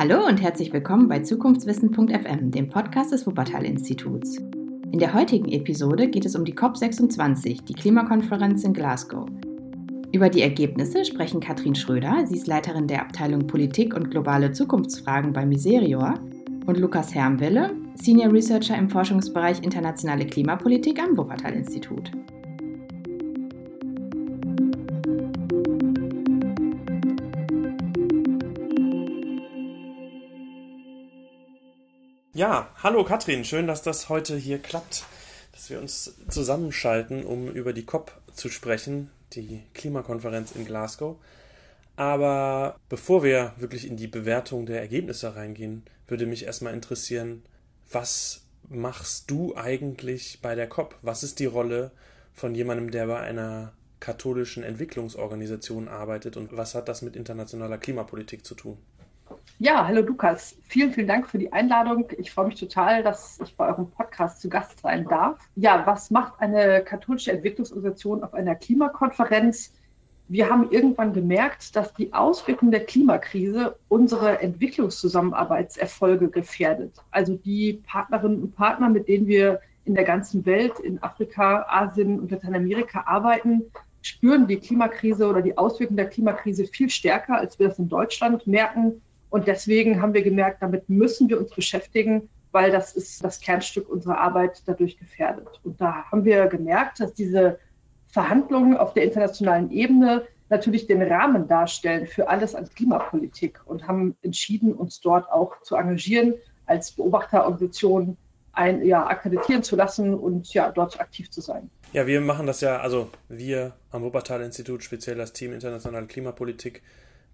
Hallo und herzlich willkommen bei Zukunftswissen.fm, dem Podcast des Wuppertal-Instituts. In der heutigen Episode geht es um die COP26, die Klimakonferenz in Glasgow. Über die Ergebnisse sprechen Katrin Schröder, sie ist Leiterin der Abteilung Politik und globale Zukunftsfragen bei Miserior, und Lukas Hermwille, Senior Researcher im Forschungsbereich Internationale Klimapolitik am Wuppertal-Institut. Ja, hallo Katrin, schön, dass das heute hier klappt, dass wir uns zusammenschalten, um über die COP zu sprechen, die Klimakonferenz in Glasgow. Aber bevor wir wirklich in die Bewertung der Ergebnisse reingehen, würde mich erstmal interessieren, was machst du eigentlich bei der COP? Was ist die Rolle von jemandem, der bei einer katholischen Entwicklungsorganisation arbeitet und was hat das mit internationaler Klimapolitik zu tun? Ja, hallo Lukas. Vielen, vielen Dank für die Einladung. Ich freue mich total, dass ich bei eurem Podcast zu Gast sein darf. Ja, was macht eine katholische Entwicklungsorganisation auf einer Klimakonferenz? Wir haben irgendwann gemerkt, dass die Auswirkungen der Klimakrise unsere Entwicklungszusammenarbeitserfolge gefährdet. Also die Partnerinnen und Partner, mit denen wir in der ganzen Welt, in Afrika, Asien und Lateinamerika arbeiten, spüren die Klimakrise oder die Auswirkungen der Klimakrise viel stärker, als wir das in Deutschland merken und deswegen haben wir gemerkt, damit müssen wir uns beschäftigen, weil das ist das Kernstück unserer Arbeit dadurch gefährdet. Und da haben wir gemerkt, dass diese Verhandlungen auf der internationalen Ebene natürlich den Rahmen darstellen für alles an Klimapolitik und haben entschieden, uns dort auch zu engagieren, als Beobachterorganisation ein, ja, akkreditieren zu lassen und ja, dort aktiv zu sein. Ja, wir machen das ja, also wir am Wuppertal-Institut, speziell das Team Internationale Klimapolitik,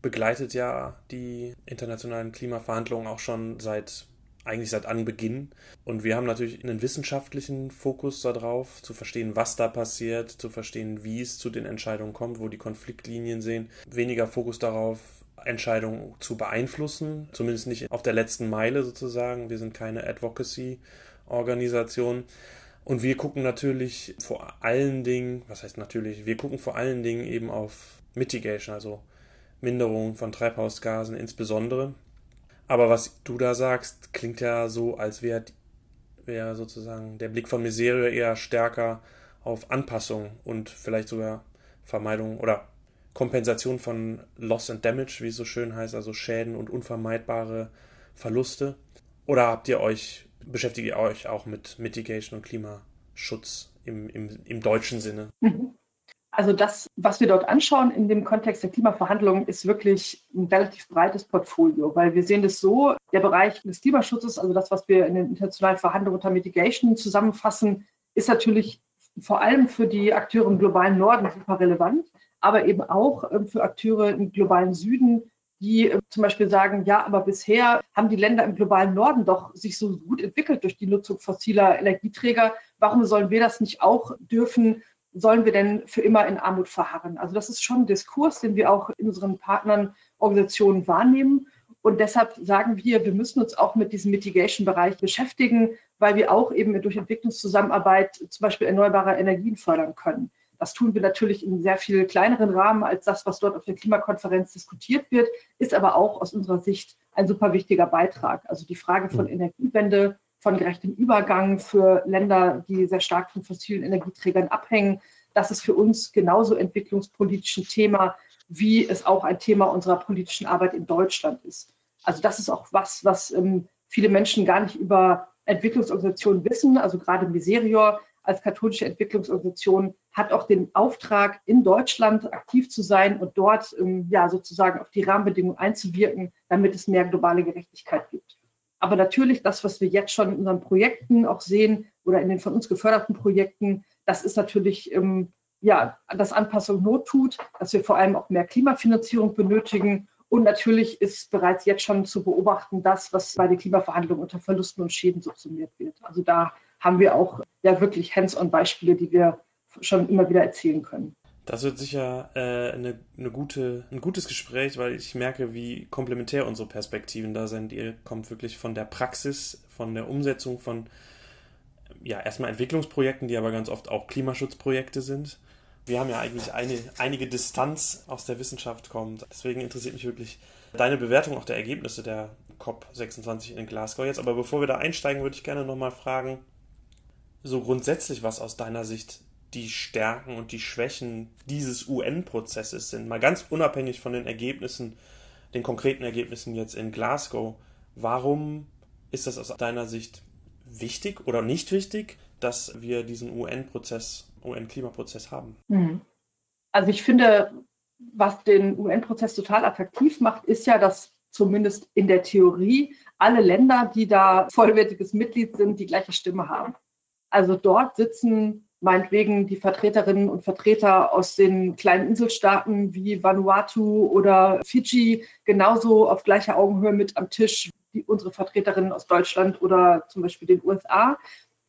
begleitet ja die internationalen Klimaverhandlungen auch schon seit eigentlich seit Anbeginn. Und wir haben natürlich einen wissenschaftlichen Fokus darauf, zu verstehen, was da passiert, zu verstehen, wie es zu den Entscheidungen kommt, wo die Konfliktlinien sehen. Weniger Fokus darauf, Entscheidungen zu beeinflussen, zumindest nicht auf der letzten Meile sozusagen. Wir sind keine Advocacy-Organisation. Und wir gucken natürlich vor allen Dingen, was heißt natürlich, wir gucken vor allen Dingen eben auf Mitigation, also Minderung von Treibhausgasen insbesondere. Aber was du da sagst, klingt ja so, als wäre wär sozusagen der Blick von Miserie eher stärker auf Anpassung und vielleicht sogar Vermeidung oder Kompensation von Loss and Damage, wie es so schön heißt, also Schäden und unvermeidbare Verluste. Oder habt ihr euch, beschäftigt ihr euch auch mit Mitigation und Klimaschutz im, im, im deutschen Sinne? Mhm. Also das, was wir dort anschauen in dem Kontext der Klimaverhandlungen, ist wirklich ein relativ breites Portfolio, weil wir sehen das so, der Bereich des Klimaschutzes, also das, was wir in den internationalen Verhandlungen unter Mitigation zusammenfassen, ist natürlich vor allem für die Akteure im globalen Norden super relevant, aber eben auch ähm, für Akteure im globalen Süden, die ähm, zum Beispiel sagen, ja, aber bisher haben die Länder im globalen Norden doch sich so gut entwickelt durch die Nutzung fossiler Energieträger. Warum sollen wir das nicht auch dürfen? Sollen wir denn für immer in Armut verharren? Also das ist schon ein Diskurs, den wir auch in unseren Partnern, Organisationen wahrnehmen. Und deshalb sagen wir, wir müssen uns auch mit diesem Mitigation-Bereich beschäftigen, weil wir auch eben durch Entwicklungszusammenarbeit zum Beispiel erneuerbare Energien fördern können. Das tun wir natürlich in sehr viel kleineren Rahmen als das, was dort auf der Klimakonferenz diskutiert wird, ist aber auch aus unserer Sicht ein super wichtiger Beitrag. Also die Frage von Energiewende, von gerechtem Übergang für Länder, die sehr stark von fossilen Energieträgern abhängen. Das ist für uns genauso entwicklungspolitisch ein Thema, wie es auch ein Thema unserer politischen Arbeit in Deutschland ist. Also das ist auch was, was ähm, viele Menschen gar nicht über Entwicklungsorganisationen wissen. Also gerade Miserior als katholische Entwicklungsorganisation hat auch den Auftrag, in Deutschland aktiv zu sein und dort ähm, ja sozusagen auf die Rahmenbedingungen einzuwirken, damit es mehr globale Gerechtigkeit gibt. Aber natürlich das, was wir jetzt schon in unseren Projekten auch sehen oder in den von uns geförderten Projekten, das ist natürlich, ähm, ja, dass Anpassung Not tut, dass wir vor allem auch mehr Klimafinanzierung benötigen. Und natürlich ist bereits jetzt schon zu beobachten, das, was bei den Klimaverhandlungen unter Verlusten und Schäden subsumiert wird. Also da haben wir auch ja wirklich Hands-on-Beispiele, die wir schon immer wieder erzählen können. Das wird sicher äh, eine, eine gute, ein gutes Gespräch, weil ich merke, wie komplementär unsere Perspektiven da sind. Ihr kommt wirklich von der Praxis, von der Umsetzung von ja, erstmal Entwicklungsprojekten, die aber ganz oft auch Klimaschutzprojekte sind. Wir haben ja eigentlich eine, einige Distanz aus der Wissenschaft kommt. Deswegen interessiert mich wirklich deine Bewertung auch der Ergebnisse der COP26 in Glasgow jetzt. Aber bevor wir da einsteigen, würde ich gerne nochmal fragen, so grundsätzlich, was aus deiner Sicht die Stärken und die Schwächen dieses UN-Prozesses sind. Mal ganz unabhängig von den Ergebnissen, den konkreten Ergebnissen jetzt in Glasgow. Warum ist das aus deiner Sicht wichtig oder nicht wichtig, dass wir diesen UN-Prozess, UN-Klimaprozess haben? Mhm. Also ich finde, was den UN-Prozess total attraktiv macht, ist ja, dass zumindest in der Theorie alle Länder, die da vollwertiges Mitglied sind, die gleiche Stimme haben. Also dort sitzen meinetwegen die Vertreterinnen und Vertreter aus den kleinen Inselstaaten wie Vanuatu oder Fidschi genauso auf gleicher Augenhöhe mit am Tisch wie unsere Vertreterinnen aus Deutschland oder zum Beispiel den USA.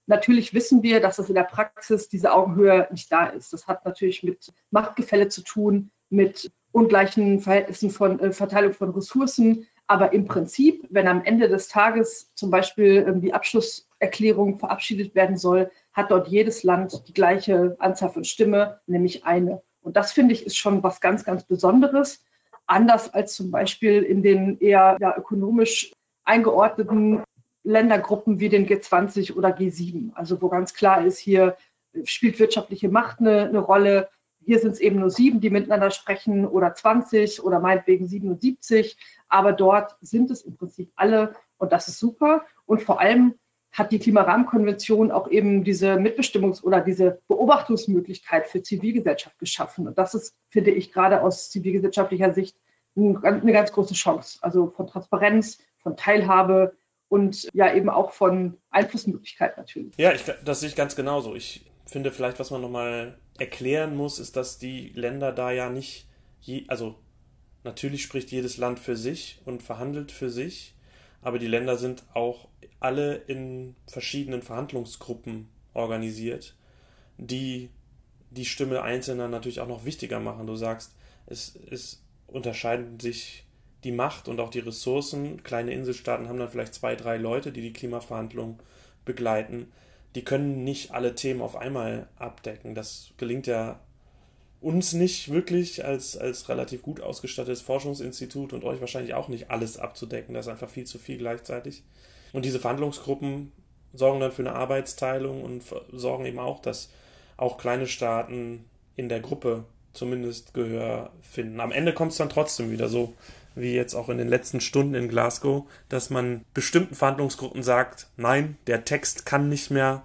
Natürlich wissen wir, dass es in der Praxis diese Augenhöhe nicht da ist. Das hat natürlich mit Machtgefälle zu tun, mit ungleichen Verhältnissen von äh, Verteilung von Ressourcen. Aber im Prinzip, wenn am Ende des Tages zum Beispiel ähm, die Abschlusserklärung verabschiedet werden soll, hat dort jedes Land die gleiche Anzahl von Stimme, nämlich eine. Und das finde ich ist schon was ganz, ganz Besonderes. Anders als zum Beispiel in den eher ja, ökonomisch eingeordneten Ländergruppen wie den G20 oder G7. Also wo ganz klar ist, hier spielt wirtschaftliche Macht eine, eine Rolle hier sind es eben nur sieben, die miteinander sprechen oder 20 oder meinetwegen 77, aber dort sind es im Prinzip alle und das ist super. Und vor allem hat die Klimarahmenkonvention auch eben diese Mitbestimmungs- oder diese Beobachtungsmöglichkeit für Zivilgesellschaft geschaffen. Und das ist, finde ich, gerade aus zivilgesellschaftlicher Sicht eine ganz große Chance. Also von Transparenz, von Teilhabe und ja eben auch von Einflussmöglichkeit natürlich. Ja, ich, das sehe ich ganz genauso. Ich finde vielleicht, was man nochmal erklären muss, ist, dass die Länder da ja nicht, je, also natürlich spricht jedes Land für sich und verhandelt für sich, aber die Länder sind auch alle in verschiedenen Verhandlungsgruppen organisiert, die die Stimme Einzelner natürlich auch noch wichtiger machen. Du sagst, es, es unterscheiden sich die Macht und auch die Ressourcen. Kleine Inselstaaten haben dann vielleicht zwei, drei Leute, die die Klimaverhandlungen begleiten die können nicht alle Themen auf einmal abdecken. Das gelingt ja uns nicht wirklich als, als relativ gut ausgestattetes Forschungsinstitut und euch wahrscheinlich auch nicht alles abzudecken. Das ist einfach viel zu viel gleichzeitig. Und diese Verhandlungsgruppen sorgen dann für eine Arbeitsteilung und sorgen eben auch, dass auch kleine Staaten in der Gruppe zumindest Gehör finden. Am Ende kommt es dann trotzdem wieder so, wie jetzt auch in den letzten Stunden in Glasgow, dass man bestimmten Verhandlungsgruppen sagt, nein, der Text kann nicht mehr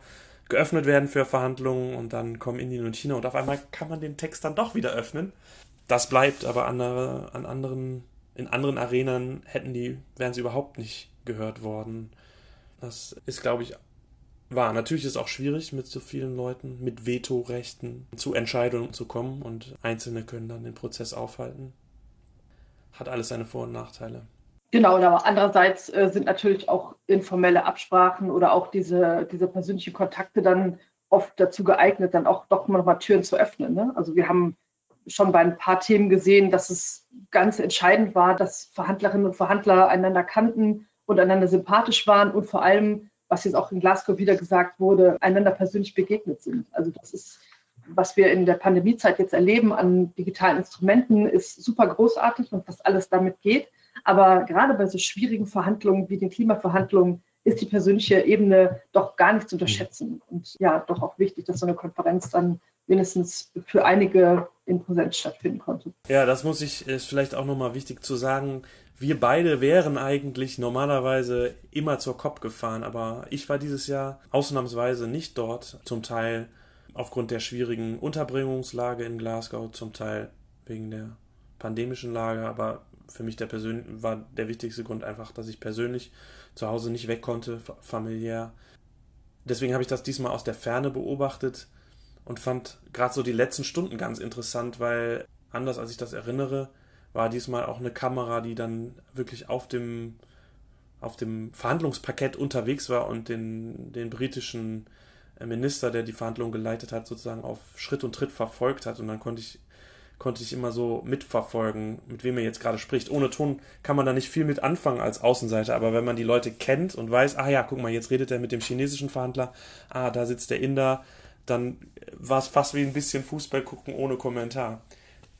geöffnet werden für Verhandlungen und dann kommen Indien und China und auf einmal kann man den Text dann doch wieder öffnen. Das bleibt aber andere, an anderen, in anderen Arenen hätten die, wären sie überhaupt nicht gehört worden. Das ist, glaube ich, wahr. Natürlich ist es auch schwierig, mit so vielen Leuten, mit Vetorechten zu Entscheidungen zu kommen und Einzelne können dann den Prozess aufhalten hat alles seine Vor- und Nachteile. Genau, aber andererseits äh, sind natürlich auch informelle Absprachen oder auch diese, diese persönlichen Kontakte dann oft dazu geeignet, dann auch doch mal Türen zu öffnen. Ne? Also wir haben schon bei ein paar Themen gesehen, dass es ganz entscheidend war, dass Verhandlerinnen und Verhandler einander kannten und einander sympathisch waren und vor allem, was jetzt auch in Glasgow wieder gesagt wurde, einander persönlich begegnet sind. Also das ist was wir in der Pandemiezeit jetzt erleben an digitalen Instrumenten, ist super großartig und was alles damit geht. Aber gerade bei so schwierigen Verhandlungen wie den Klimaverhandlungen ist die persönliche Ebene doch gar nicht zu unterschätzen. Und ja, doch auch wichtig, dass so eine Konferenz dann mindestens für einige in Präsenz stattfinden konnte. Ja, das muss ich, ist vielleicht auch nochmal wichtig zu sagen. Wir beide wären eigentlich normalerweise immer zur COP gefahren, aber ich war dieses Jahr ausnahmsweise nicht dort, zum Teil aufgrund der schwierigen Unterbringungslage in Glasgow, zum Teil wegen der pandemischen Lage, aber für mich der Persön war der wichtigste Grund einfach, dass ich persönlich zu Hause nicht weg konnte, familiär. Deswegen habe ich das diesmal aus der Ferne beobachtet und fand gerade so die letzten Stunden ganz interessant, weil anders als ich das erinnere, war diesmal auch eine Kamera, die dann wirklich auf dem auf dem Verhandlungsparkett unterwegs war und den, den britischen Minister, der die Verhandlungen geleitet hat, sozusagen auf Schritt und Tritt verfolgt hat. Und dann konnte ich, konnte ich immer so mitverfolgen, mit wem er jetzt gerade spricht. Ohne Ton kann man da nicht viel mit anfangen als Außenseiter, aber wenn man die Leute kennt und weiß, ah ja, guck mal, jetzt redet er mit dem chinesischen Verhandler, ah, da sitzt der Inder, dann war es fast wie ein bisschen Fußball gucken ohne Kommentar.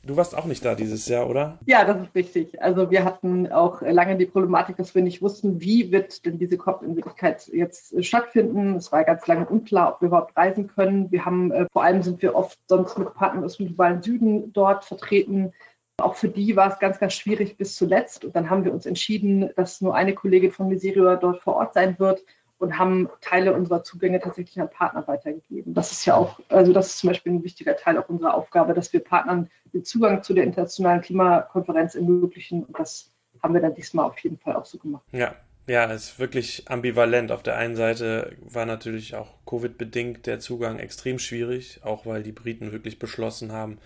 Du warst auch nicht da dieses Jahr, oder? Ja, das ist richtig. Also wir hatten auch lange die Problematik, dass wir nicht wussten, wie wird denn diese COP in Wirklichkeit jetzt stattfinden. Es war ganz lange unklar, ob wir überhaupt reisen können. Wir haben, äh, vor allem sind wir oft sonst mit Partnern aus dem globalen Süden dort vertreten. Auch für die war es ganz, ganz schwierig bis zuletzt. Und dann haben wir uns entschieden, dass nur eine Kollegin von Miserio dort vor Ort sein wird und haben Teile unserer Zugänge tatsächlich an Partner weitergegeben. Das ist ja auch, also das ist zum Beispiel ein wichtiger Teil auch unserer Aufgabe, dass wir Partnern den Zugang zu der internationalen Klimakonferenz ermöglichen. Und das haben wir dann diesmal auf jeden Fall auch so gemacht. Ja, ja, es ist wirklich ambivalent. Auf der einen Seite war natürlich auch Covid-bedingt der Zugang extrem schwierig, auch weil die Briten wirklich beschlossen haben,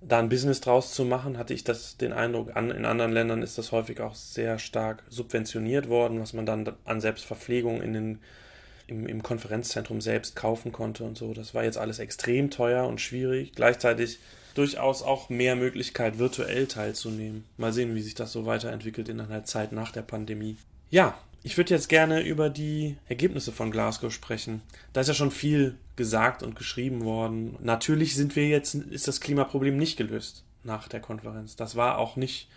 da ein Business draus zu machen, hatte ich das den Eindruck, an, in anderen Ländern ist das häufig auch sehr stark subventioniert worden, was man dann an Selbstverpflegung in den, im, im Konferenzzentrum selbst kaufen konnte und so. Das war jetzt alles extrem teuer und schwierig. Gleichzeitig durchaus auch mehr Möglichkeit, virtuell teilzunehmen. Mal sehen, wie sich das so weiterentwickelt in einer Zeit nach der Pandemie. Ja, ich würde jetzt gerne über die Ergebnisse von Glasgow sprechen. Da ist ja schon viel gesagt und geschrieben worden. Natürlich sind wir jetzt, ist das Klimaproblem nicht gelöst nach der Konferenz. Das war auch nicht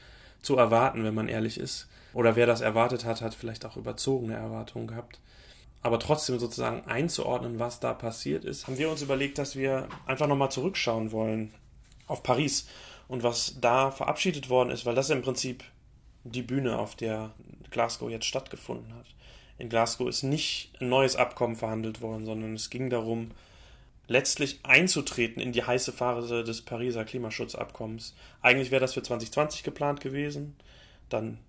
zu erwarten, wenn man ehrlich ist. Oder wer das erwartet hat, hat vielleicht auch überzogene Erwartungen gehabt. Aber trotzdem sozusagen einzuordnen, was da passiert ist, haben wir uns überlegt, dass wir einfach nochmal zurückschauen wollen auf Paris und was da verabschiedet worden ist, weil das im Prinzip die Bühne, auf der Glasgow jetzt stattgefunden hat. In Glasgow ist nicht ein neues Abkommen verhandelt worden, sondern es ging darum, letztlich einzutreten in die heiße Phase des Pariser Klimaschutzabkommens. Eigentlich wäre das für 2020 geplant gewesen. Dann,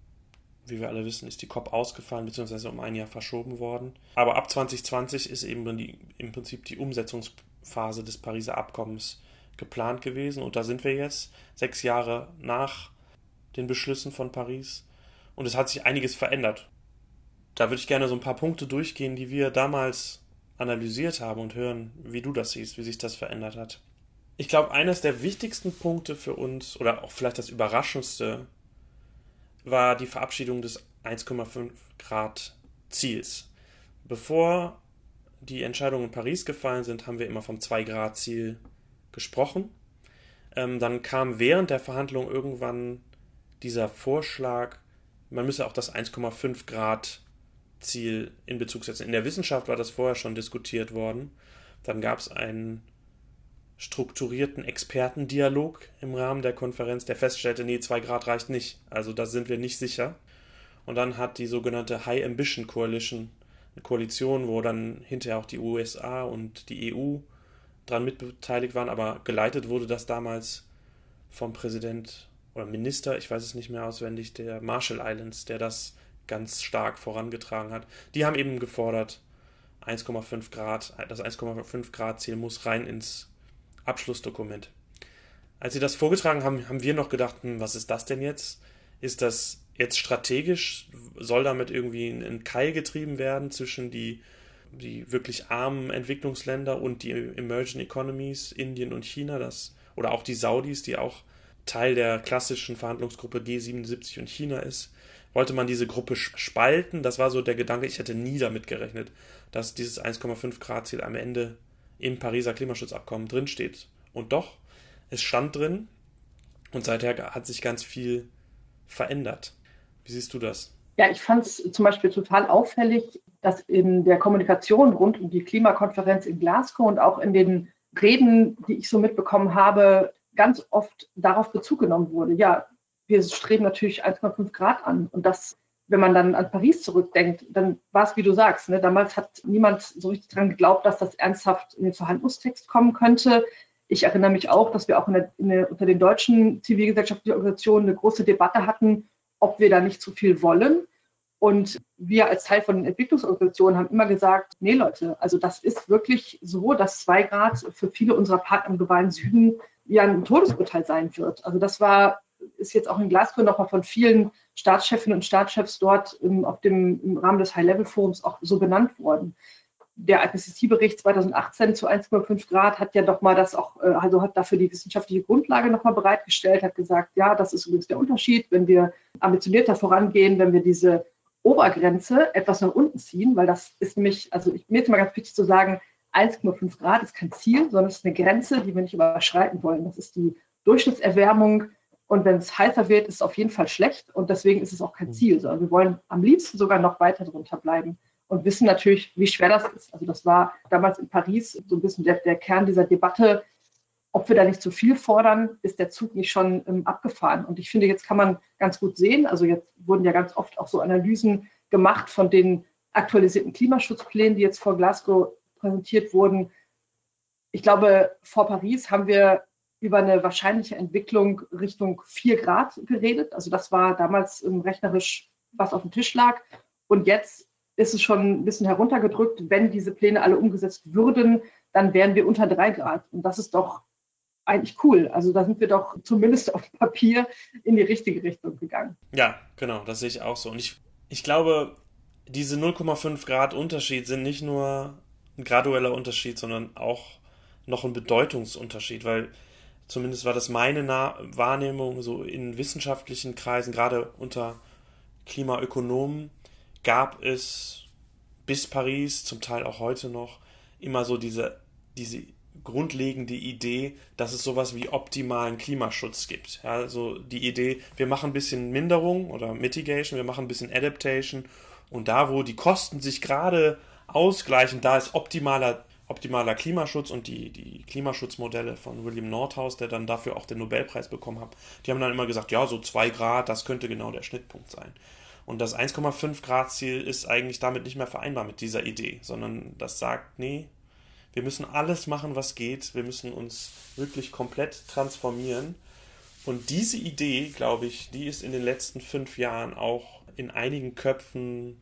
wie wir alle wissen, ist die COP ausgefallen bzw. um ein Jahr verschoben worden. Aber ab 2020 ist eben die, im Prinzip die Umsetzungsphase des Pariser Abkommens geplant gewesen. Und da sind wir jetzt, sechs Jahre nach den Beschlüssen von Paris. Und es hat sich einiges verändert. Da würde ich gerne so ein paar Punkte durchgehen, die wir damals analysiert haben und hören, wie du das siehst, wie sich das verändert hat. Ich glaube, eines der wichtigsten Punkte für uns, oder auch vielleicht das überraschendste, war die Verabschiedung des 1,5 Grad Ziels. Bevor die Entscheidungen in Paris gefallen sind, haben wir immer vom 2 Grad Ziel gesprochen. Ähm, dann kam während der Verhandlung irgendwann dieser Vorschlag, man müsse auch das 1,5 Grad Ziel in Bezug setzen. In der Wissenschaft war das vorher schon diskutiert worden. Dann gab es einen strukturierten Expertendialog im Rahmen der Konferenz, der feststellte, nee, 2 Grad reicht nicht. Also da sind wir nicht sicher. Und dann hat die sogenannte High Ambition Coalition, eine Koalition, wo dann hinterher auch die USA und die EU dran mitbeteiligt waren, aber geleitet wurde das damals vom Präsident oder Minister, ich weiß es nicht mehr auswendig, der Marshall Islands, der das ganz stark vorangetragen hat. Die haben eben gefordert, 1,5 Grad, das 1,5 Grad Ziel muss rein ins Abschlussdokument. Als sie das vorgetragen haben, haben wir noch gedacht, hm, was ist das denn jetzt? Ist das jetzt strategisch? Soll damit irgendwie ein Keil getrieben werden zwischen die, die wirklich armen Entwicklungsländer und die Emerging Economies, Indien und China, das, oder auch die Saudis, die auch Teil der klassischen Verhandlungsgruppe G77 und China ist, wollte man diese Gruppe spalten. Das war so der Gedanke, ich hätte nie damit gerechnet, dass dieses 1,5 Grad Ziel am Ende im Pariser Klimaschutzabkommen drinsteht. Und doch, es stand drin und seither hat sich ganz viel verändert. Wie siehst du das? Ja, ich fand es zum Beispiel total auffällig, dass in der Kommunikation rund um die Klimakonferenz in Glasgow und auch in den Reden, die ich so mitbekommen habe, ganz oft darauf Bezug genommen wurde. Ja, wir streben natürlich 1,5 Grad an. Und das, wenn man dann an Paris zurückdenkt, dann war es, wie du sagst, ne, damals hat niemand so richtig daran geglaubt, dass das ernsthaft in den Verhandlungstext kommen könnte. Ich erinnere mich auch, dass wir auch in der, in der, unter den deutschen zivilgesellschaftlichen Organisationen eine große Debatte hatten, ob wir da nicht zu viel wollen. Und wir als Teil von den Entwicklungsorganisationen haben immer gesagt, nee Leute, also das ist wirklich so, dass zwei Grad für viele unserer Partner im globalen Süden ja ein Todesurteil sein wird. Also das war, ist jetzt auch in Glasgow nochmal von vielen Staatschefinnen und Staatschefs dort im, auf dem, im Rahmen des High-Level-Forums auch so benannt worden. Der IPCC-Bericht 2018 zu 1,5 Grad hat ja doch mal das auch, äh, also hat dafür die wissenschaftliche Grundlage nochmal bereitgestellt, hat gesagt, ja, das ist übrigens der Unterschied, wenn wir ambitionierter vorangehen, wenn wir diese Obergrenze etwas nach unten ziehen, weil das ist nämlich, also ich, mir ist immer ganz wichtig zu sagen, 1,5 Grad ist kein Ziel, sondern es ist eine Grenze, die wir nicht überschreiten wollen. Das ist die Durchschnittserwärmung. Und wenn es heißer wird, ist es auf jeden Fall schlecht. Und deswegen ist es auch kein Ziel. Also wir wollen am liebsten sogar noch weiter drunter bleiben und wissen natürlich, wie schwer das ist. Also das war damals in Paris so ein bisschen der, der Kern dieser Debatte. Ob wir da nicht zu viel fordern, ist der Zug nicht schon ähm, abgefahren. Und ich finde, jetzt kann man ganz gut sehen, also jetzt wurden ja ganz oft auch so Analysen gemacht von den aktualisierten Klimaschutzplänen, die jetzt vor Glasgow präsentiert wurden. Ich glaube, vor Paris haben wir über eine wahrscheinliche Entwicklung Richtung 4 Grad geredet. Also das war damals ähm, rechnerisch, was auf dem Tisch lag. Und jetzt ist es schon ein bisschen heruntergedrückt. Wenn diese Pläne alle umgesetzt würden, dann wären wir unter 3 Grad. Und das ist doch eigentlich cool. Also da sind wir doch zumindest auf Papier in die richtige Richtung gegangen. Ja, genau, das sehe ich auch so. Und ich, ich glaube, diese 0,5 Grad Unterschied sind nicht nur ein gradueller Unterschied, sondern auch noch ein Bedeutungsunterschied, weil zumindest war das meine Na Wahrnehmung, so in wissenschaftlichen Kreisen, gerade unter Klimaökonomen, gab es bis Paris, zum Teil auch heute noch, immer so diese, diese grundlegende Idee, dass es sowas wie optimalen Klimaschutz gibt. Ja, also die Idee, wir machen ein bisschen Minderung oder Mitigation, wir machen ein bisschen Adaptation und da, wo die Kosten sich gerade ausgleichen, da ist optimaler optimaler Klimaschutz und die, die Klimaschutzmodelle von William Nordhaus, der dann dafür auch den Nobelpreis bekommen hat, die haben dann immer gesagt, ja, so zwei Grad, das könnte genau der Schnittpunkt sein. Und das 1,5 Grad Ziel ist eigentlich damit nicht mehr vereinbar mit dieser Idee, sondern das sagt, nee, wir müssen alles machen, was geht, wir müssen uns wirklich komplett transformieren. Und diese Idee, glaube ich, die ist in den letzten fünf Jahren auch in einigen Köpfen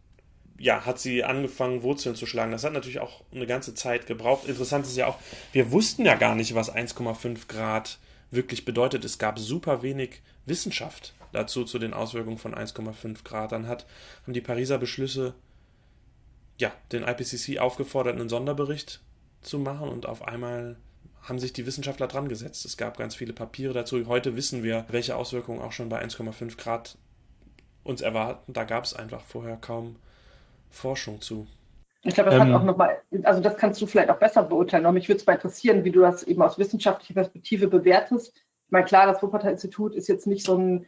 ja, hat sie angefangen, Wurzeln zu schlagen. Das hat natürlich auch eine ganze Zeit gebraucht. Interessant ist ja auch, wir wussten ja gar nicht, was 1,5 Grad wirklich bedeutet. Es gab super wenig Wissenschaft dazu, zu den Auswirkungen von 1,5 Grad. Dann hat, haben die Pariser Beschlüsse ja, den IPCC aufgefordert, einen Sonderbericht zu machen und auf einmal haben sich die Wissenschaftler dran gesetzt. Es gab ganz viele Papiere dazu. Heute wissen wir, welche Auswirkungen auch schon bei 1,5 Grad uns erwarten. Da gab es einfach vorher kaum Forschung zu. Ich glaube, das ähm, hat auch nochmal, also das kannst du vielleicht auch besser beurteilen, aber mich würde es mal interessieren, wie du das eben aus wissenschaftlicher Perspektive bewertest. Ich meine, klar, das Wuppertal-Institut ist jetzt nicht so ein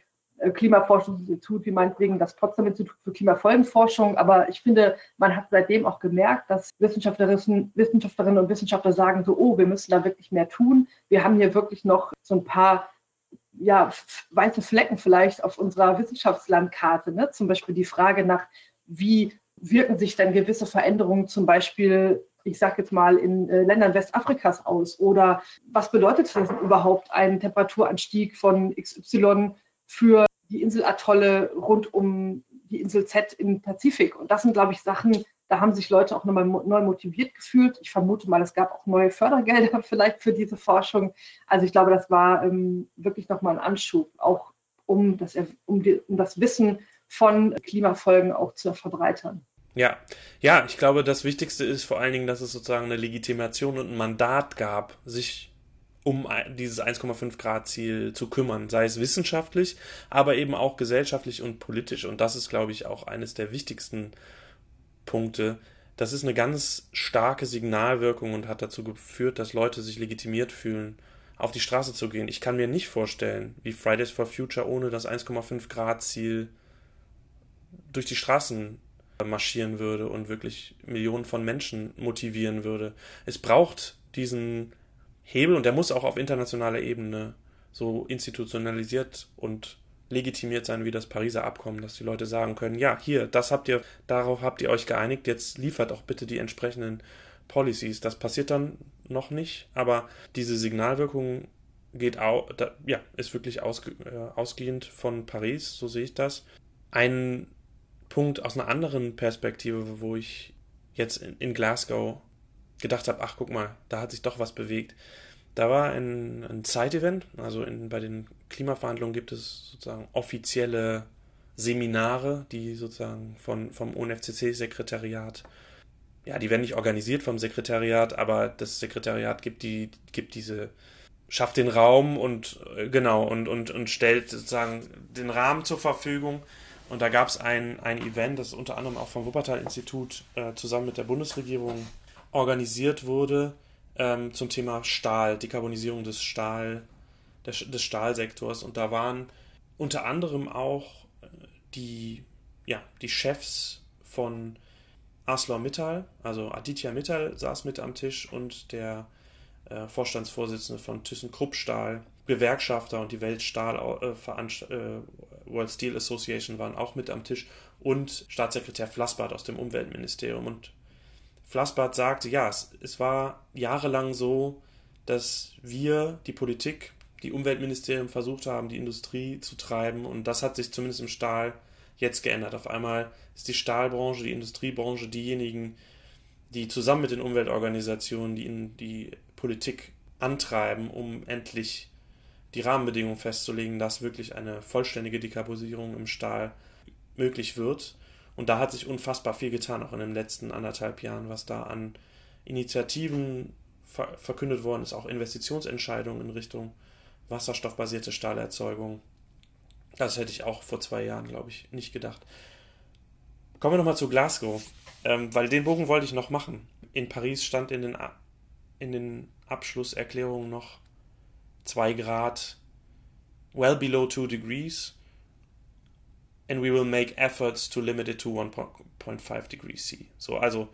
Klimaforschungsinstitut wie meinetwegen das Potsdam-Institut für Klimafolgenforschung, aber ich finde, man hat seitdem auch gemerkt, dass Wissenschaftlerinnen, Wissenschaftlerinnen und Wissenschaftler sagen so, oh, wir müssen da wirklich mehr tun. Wir haben hier wirklich noch so ein paar ja, weiße Flecken vielleicht auf unserer Wissenschaftslandkarte. Ne? Zum Beispiel die Frage nach, wie wirken sich denn gewisse Veränderungen zum Beispiel, ich sage jetzt mal, in äh, Ländern Westafrikas aus? Oder was bedeutet das überhaupt ein Temperaturanstieg von XY für die Inselatolle rund um die Insel Z im Pazifik? Und das sind, glaube ich, Sachen, da haben sich Leute auch nochmal neu motiviert gefühlt. Ich vermute mal, es gab auch neue Fördergelder vielleicht für diese Forschung. Also ich glaube, das war ähm, wirklich nochmal ein Anschub, auch um das, um, die, um das Wissen von Klimafolgen auch zu verbreitern. Ja, ja, ich glaube, das Wichtigste ist vor allen Dingen, dass es sozusagen eine Legitimation und ein Mandat gab, sich um dieses 1,5 Grad Ziel zu kümmern, sei es wissenschaftlich, aber eben auch gesellschaftlich und politisch. Und das ist, glaube ich, auch eines der wichtigsten Punkte. Das ist eine ganz starke Signalwirkung und hat dazu geführt, dass Leute sich legitimiert fühlen, auf die Straße zu gehen. Ich kann mir nicht vorstellen, wie Fridays for Future ohne das 1,5 Grad Ziel durch die Straßen marschieren würde und wirklich Millionen von Menschen motivieren würde. Es braucht diesen Hebel und der muss auch auf internationaler Ebene so institutionalisiert und legitimiert sein wie das Pariser Abkommen, dass die Leute sagen können, ja, hier, das habt ihr, darauf habt ihr euch geeinigt, jetzt liefert auch bitte die entsprechenden Policies. Das passiert dann noch nicht, aber diese Signalwirkung geht auch, da, ja, ist wirklich ausge, äh, ausgehend von Paris, so sehe ich das. Ein Punkt aus einer anderen Perspektive, wo ich jetzt in, in Glasgow gedacht habe, ach guck mal, da hat sich doch was bewegt. Da war ein, ein Zeitevent, also in, bei den Klimaverhandlungen gibt es sozusagen offizielle Seminare, die sozusagen von, vom UNFCC-Sekretariat, ja, die werden nicht organisiert vom Sekretariat, aber das Sekretariat gibt die, gibt diese, schafft den Raum und äh, genau und, und, und stellt sozusagen den Rahmen zur Verfügung und da gab es ein, ein Event, das unter anderem auch vom Wuppertal-Institut äh, zusammen mit der Bundesregierung organisiert wurde, ähm, zum Thema Stahl, Dekarbonisierung des Stahl, des, des Stahlsektors. Und da waren unter anderem auch äh, die, ja, die Chefs von ArcelorMittal, also Aditya Mittal saß mit am Tisch und der äh, Vorstandsvorsitzende von ThyssenKrupp Stahl, Gewerkschafter und die Weltstahl, äh, äh, World Steel Association waren auch mit am Tisch und Staatssekretär Flassbart aus dem Umweltministerium. Und Flassbart sagte, ja, es, es war jahrelang so, dass wir, die Politik, die Umweltministerium versucht haben, die Industrie zu treiben und das hat sich zumindest im Stahl jetzt geändert. Auf einmal ist die Stahlbranche, die Industriebranche diejenigen, die zusammen mit den Umweltorganisationen die, die Politik antreiben, um endlich die Rahmenbedingungen festzulegen, dass wirklich eine vollständige Dekarbonisierung im Stahl möglich wird. Und da hat sich unfassbar viel getan, auch in den letzten anderthalb Jahren, was da an Initiativen ver verkündet worden ist, auch Investitionsentscheidungen in Richtung wasserstoffbasierte Stahlerzeugung. Das hätte ich auch vor zwei Jahren, glaube ich, nicht gedacht. Kommen wir nochmal zu Glasgow, ähm, weil den Bogen wollte ich noch machen. In Paris stand in den, in den Abschlusserklärungen noch 2 Grad, well below 2 degrees, and we will make efforts to limit it to 1.5 degrees C. So, also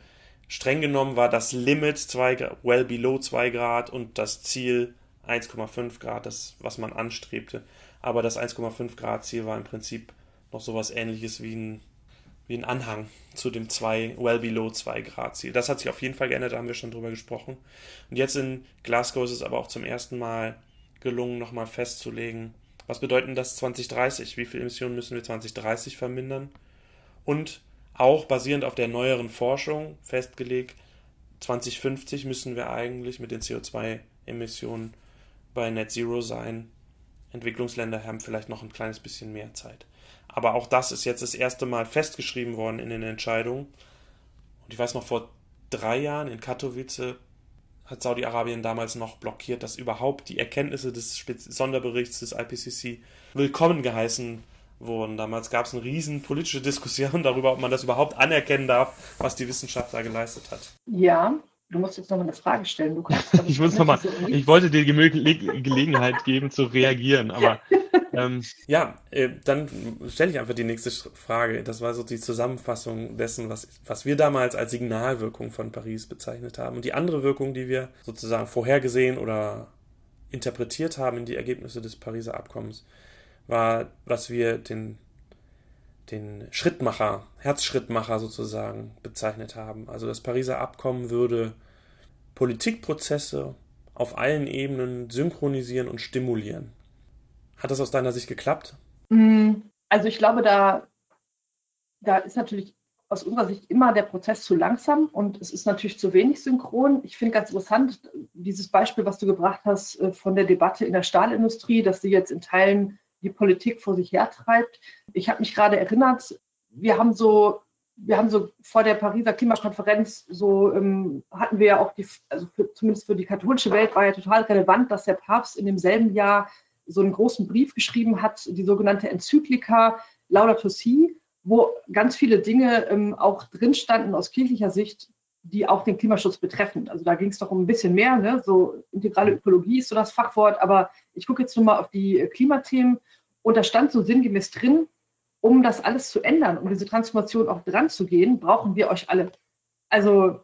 streng genommen war das Limit 2 well below 2 Grad und das Ziel 1,5 Grad, das, was man anstrebte. Aber das 1,5 Grad Ziel war im Prinzip noch sowas ähnliches wie ein, wie ein Anhang zu dem 2, well below 2 Grad Ziel. Das hat sich auf jeden Fall geändert, da haben wir schon drüber gesprochen. Und jetzt in Glasgow ist es aber auch zum ersten Mal gelungen, nochmal festzulegen, was bedeutet das 2030? Wie viele Emissionen müssen wir 2030 vermindern? Und auch basierend auf der neueren Forschung festgelegt, 2050 müssen wir eigentlich mit den CO2-Emissionen bei Net Zero sein. Entwicklungsländer haben vielleicht noch ein kleines bisschen mehr Zeit. Aber auch das ist jetzt das erste Mal festgeschrieben worden in den Entscheidungen. Und ich weiß noch, vor drei Jahren in Katowice hat Saudi-Arabien damals noch blockiert, dass überhaupt die Erkenntnisse des Spez Sonderberichts des IPCC willkommen geheißen wurden. Damals gab es eine riesen politische Diskussion darüber, ob man das überhaupt anerkennen darf, was die Wissenschaft da geleistet hat. Ja, du musst jetzt nochmal eine Frage stellen. Du kannst, ich, muss noch mal, ich wollte dir die Gelegenheit geben zu reagieren, aber ähm, ja, äh, dann stelle ich einfach die nächste Frage. Das war so die Zusammenfassung dessen, was, was wir damals als Signalwirkung von Paris bezeichnet haben. Und die andere Wirkung, die wir sozusagen vorhergesehen oder interpretiert haben in die Ergebnisse des Pariser Abkommens, war, was wir den, den Schrittmacher, Herzschrittmacher sozusagen bezeichnet haben. Also das Pariser Abkommen würde Politikprozesse auf allen Ebenen synchronisieren und stimulieren. Hat das aus deiner Sicht geklappt? Mm, also ich glaube, da, da ist natürlich aus unserer Sicht immer der Prozess zu langsam und es ist natürlich zu wenig synchron. Ich finde ganz interessant dieses Beispiel, was du gebracht hast äh, von der Debatte in der Stahlindustrie, dass sie jetzt in Teilen die Politik vor sich hertreibt. Ich habe mich gerade erinnert, wir haben so, wir haben so vor der Pariser Klimakonferenz so ähm, hatten wir ja auch die, also für, zumindest für die katholische Welt war ja total relevant, dass der Papst in demselben Jahr so einen großen Brief geschrieben hat, die sogenannte Enzyklika Laudato Si, wo ganz viele Dinge ähm, auch drin standen aus kirchlicher Sicht, die auch den Klimaschutz betreffen. Also da ging es doch um ein bisschen mehr, ne? so integrale Ökologie ist so das Fachwort, aber ich gucke jetzt nur mal auf die Klimathemen und da stand so sinngemäß drin, um das alles zu ändern, um diese Transformation auch dran zu gehen, brauchen wir euch alle. Also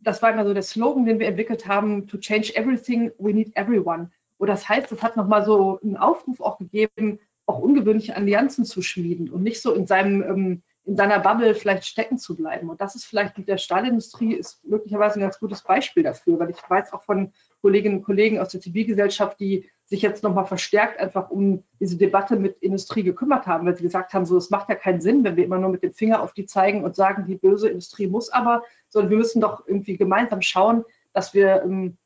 das war immer so der Slogan, den wir entwickelt haben, to change everything, we need everyone. Und das heißt, es hat nochmal so einen Aufruf auch gegeben, auch ungewöhnliche Allianzen zu schmieden und nicht so in seinem ähm, in seiner Bubble vielleicht stecken zu bleiben. Und das ist vielleicht mit der Stahlindustrie ist möglicherweise ein ganz gutes Beispiel dafür, weil ich weiß auch von Kolleginnen und Kollegen aus der Zivilgesellschaft, die sich jetzt nochmal verstärkt einfach um diese Debatte mit Industrie gekümmert haben, weil sie gesagt haben, so es macht ja keinen Sinn, wenn wir immer nur mit dem Finger auf die zeigen und sagen, die böse Industrie muss aber, sondern wir müssen doch irgendwie gemeinsam schauen, dass wir ähm,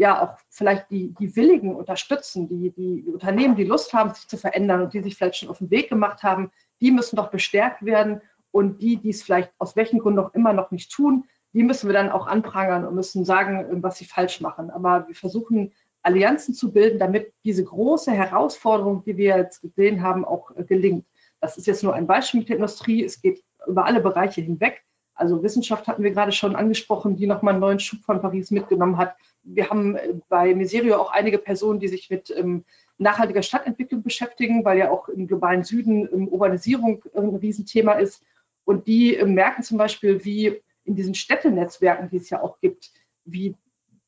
ja auch vielleicht die, die Willigen unterstützen, die, die Unternehmen, die Lust haben, sich zu verändern und die sich vielleicht schon auf den Weg gemacht haben, die müssen doch bestärkt werden und die, die es vielleicht aus welchen Gründen auch immer noch nicht tun, die müssen wir dann auch anprangern und müssen sagen, was sie falsch machen. Aber wir versuchen Allianzen zu bilden, damit diese große Herausforderung, die wir jetzt gesehen haben, auch gelingt. Das ist jetzt nur ein Beispiel mit der Industrie. Es geht über alle Bereiche hinweg. Also Wissenschaft hatten wir gerade schon angesprochen, die nochmal einen neuen Schub von Paris mitgenommen hat. Wir haben äh, bei Miserio auch einige Personen, die sich mit ähm, nachhaltiger Stadtentwicklung beschäftigen, weil ja auch im globalen Süden ähm, Urbanisierung ein Riesenthema ist. Und die äh, merken zum Beispiel, wie in diesen Städtenetzwerken, die es ja auch gibt, wie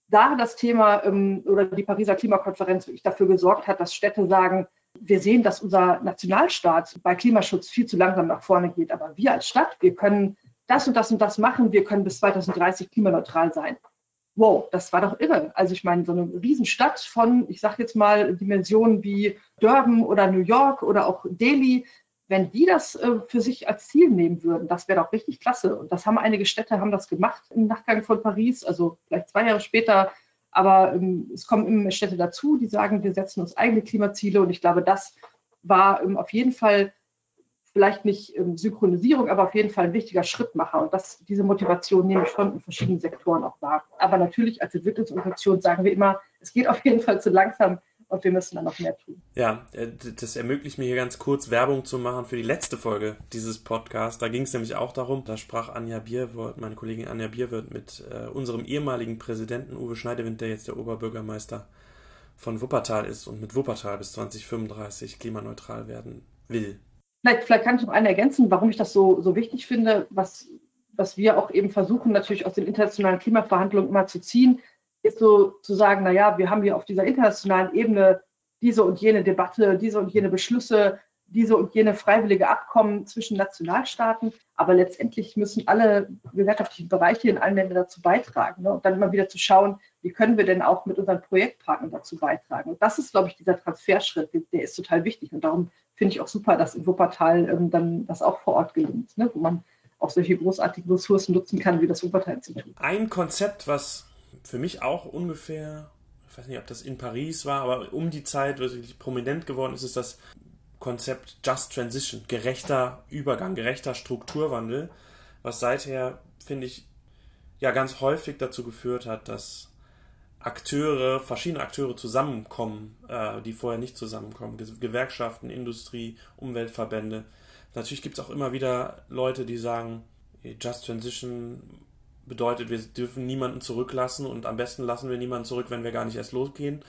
da das Thema ähm, oder die Pariser Klimakonferenz wirklich dafür gesorgt hat, dass Städte sagen, wir sehen, dass unser Nationalstaat bei Klimaschutz viel zu langsam nach vorne geht. Aber wir als Stadt, wir können das und das und das machen. Wir können bis 2030 klimaneutral sein. Wow, das war doch irre. Also ich meine, so eine Riesenstadt von, ich sage jetzt mal, Dimensionen wie Durban oder New York oder auch Delhi, wenn die das äh, für sich als Ziel nehmen würden, das wäre doch richtig klasse. Und das haben einige Städte haben das gemacht im Nachgang von Paris, also vielleicht zwei Jahre später. Aber ähm, es kommen immer mehr Städte dazu, die sagen, wir setzen uns eigene Klimaziele. Und ich glaube, das war ähm, auf jeden Fall vielleicht nicht ähm, Synchronisierung, aber auf jeden Fall ein wichtiger Schrittmacher. Und das, diese Motivation nehme ich schon in verschiedenen Sektoren auch wahr. Aber natürlich als Entwicklungsorganisation sagen wir immer, es geht auf jeden Fall zu langsam und wir müssen dann noch mehr tun. Ja, äh, das ermöglicht mir hier ganz kurz Werbung zu machen für die letzte Folge dieses Podcasts. Da ging es nämlich auch darum, da sprach Anja Bierwirth, meine Kollegin Anja Bierwirth mit äh, unserem ehemaligen Präsidenten Uwe Schneidewind, der jetzt der Oberbürgermeister von Wuppertal ist und mit Wuppertal bis 2035 klimaneutral werden will. Vielleicht, vielleicht kann ich noch einen ergänzen, warum ich das so, so wichtig finde, was, was wir auch eben versuchen, natürlich aus den internationalen Klimaverhandlungen immer zu ziehen ist so zu sagen, naja, wir haben hier auf dieser internationalen Ebene diese und jene Debatte, diese und jene Beschlüsse, diese und jene freiwillige Abkommen zwischen Nationalstaaten, aber letztendlich müssen alle gesellschaftlichen Bereiche in allen Ländern dazu beitragen. Ne? Und dann immer wieder zu schauen, wie können wir denn auch mit unseren Projektpartnern dazu beitragen. Und das ist, glaube ich, dieser Transferschritt, der ist total wichtig. Und darum finde ich auch super, dass in Wuppertal ähm, dann das auch vor Ort gelingt, ne? wo man auch solche großartigen Ressourcen nutzen kann, wie das Wuppertal-Institut. Ein Konzept, was für mich auch ungefähr, ich weiß nicht, ob das in Paris war, aber um die Zeit, wirklich prominent geworden ist, ist das Konzept Just Transition, gerechter Übergang, gerechter Strukturwandel, was seither, finde ich, ja ganz häufig dazu geführt hat, dass Akteure, verschiedene Akteure zusammenkommen, äh, die vorher nicht zusammenkommen. Gewerkschaften, Industrie, Umweltverbände. Natürlich gibt es auch immer wieder Leute, die sagen, Just Transition bedeutet, wir dürfen niemanden zurücklassen und am besten lassen wir niemanden zurück, wenn wir gar nicht erst losgehen.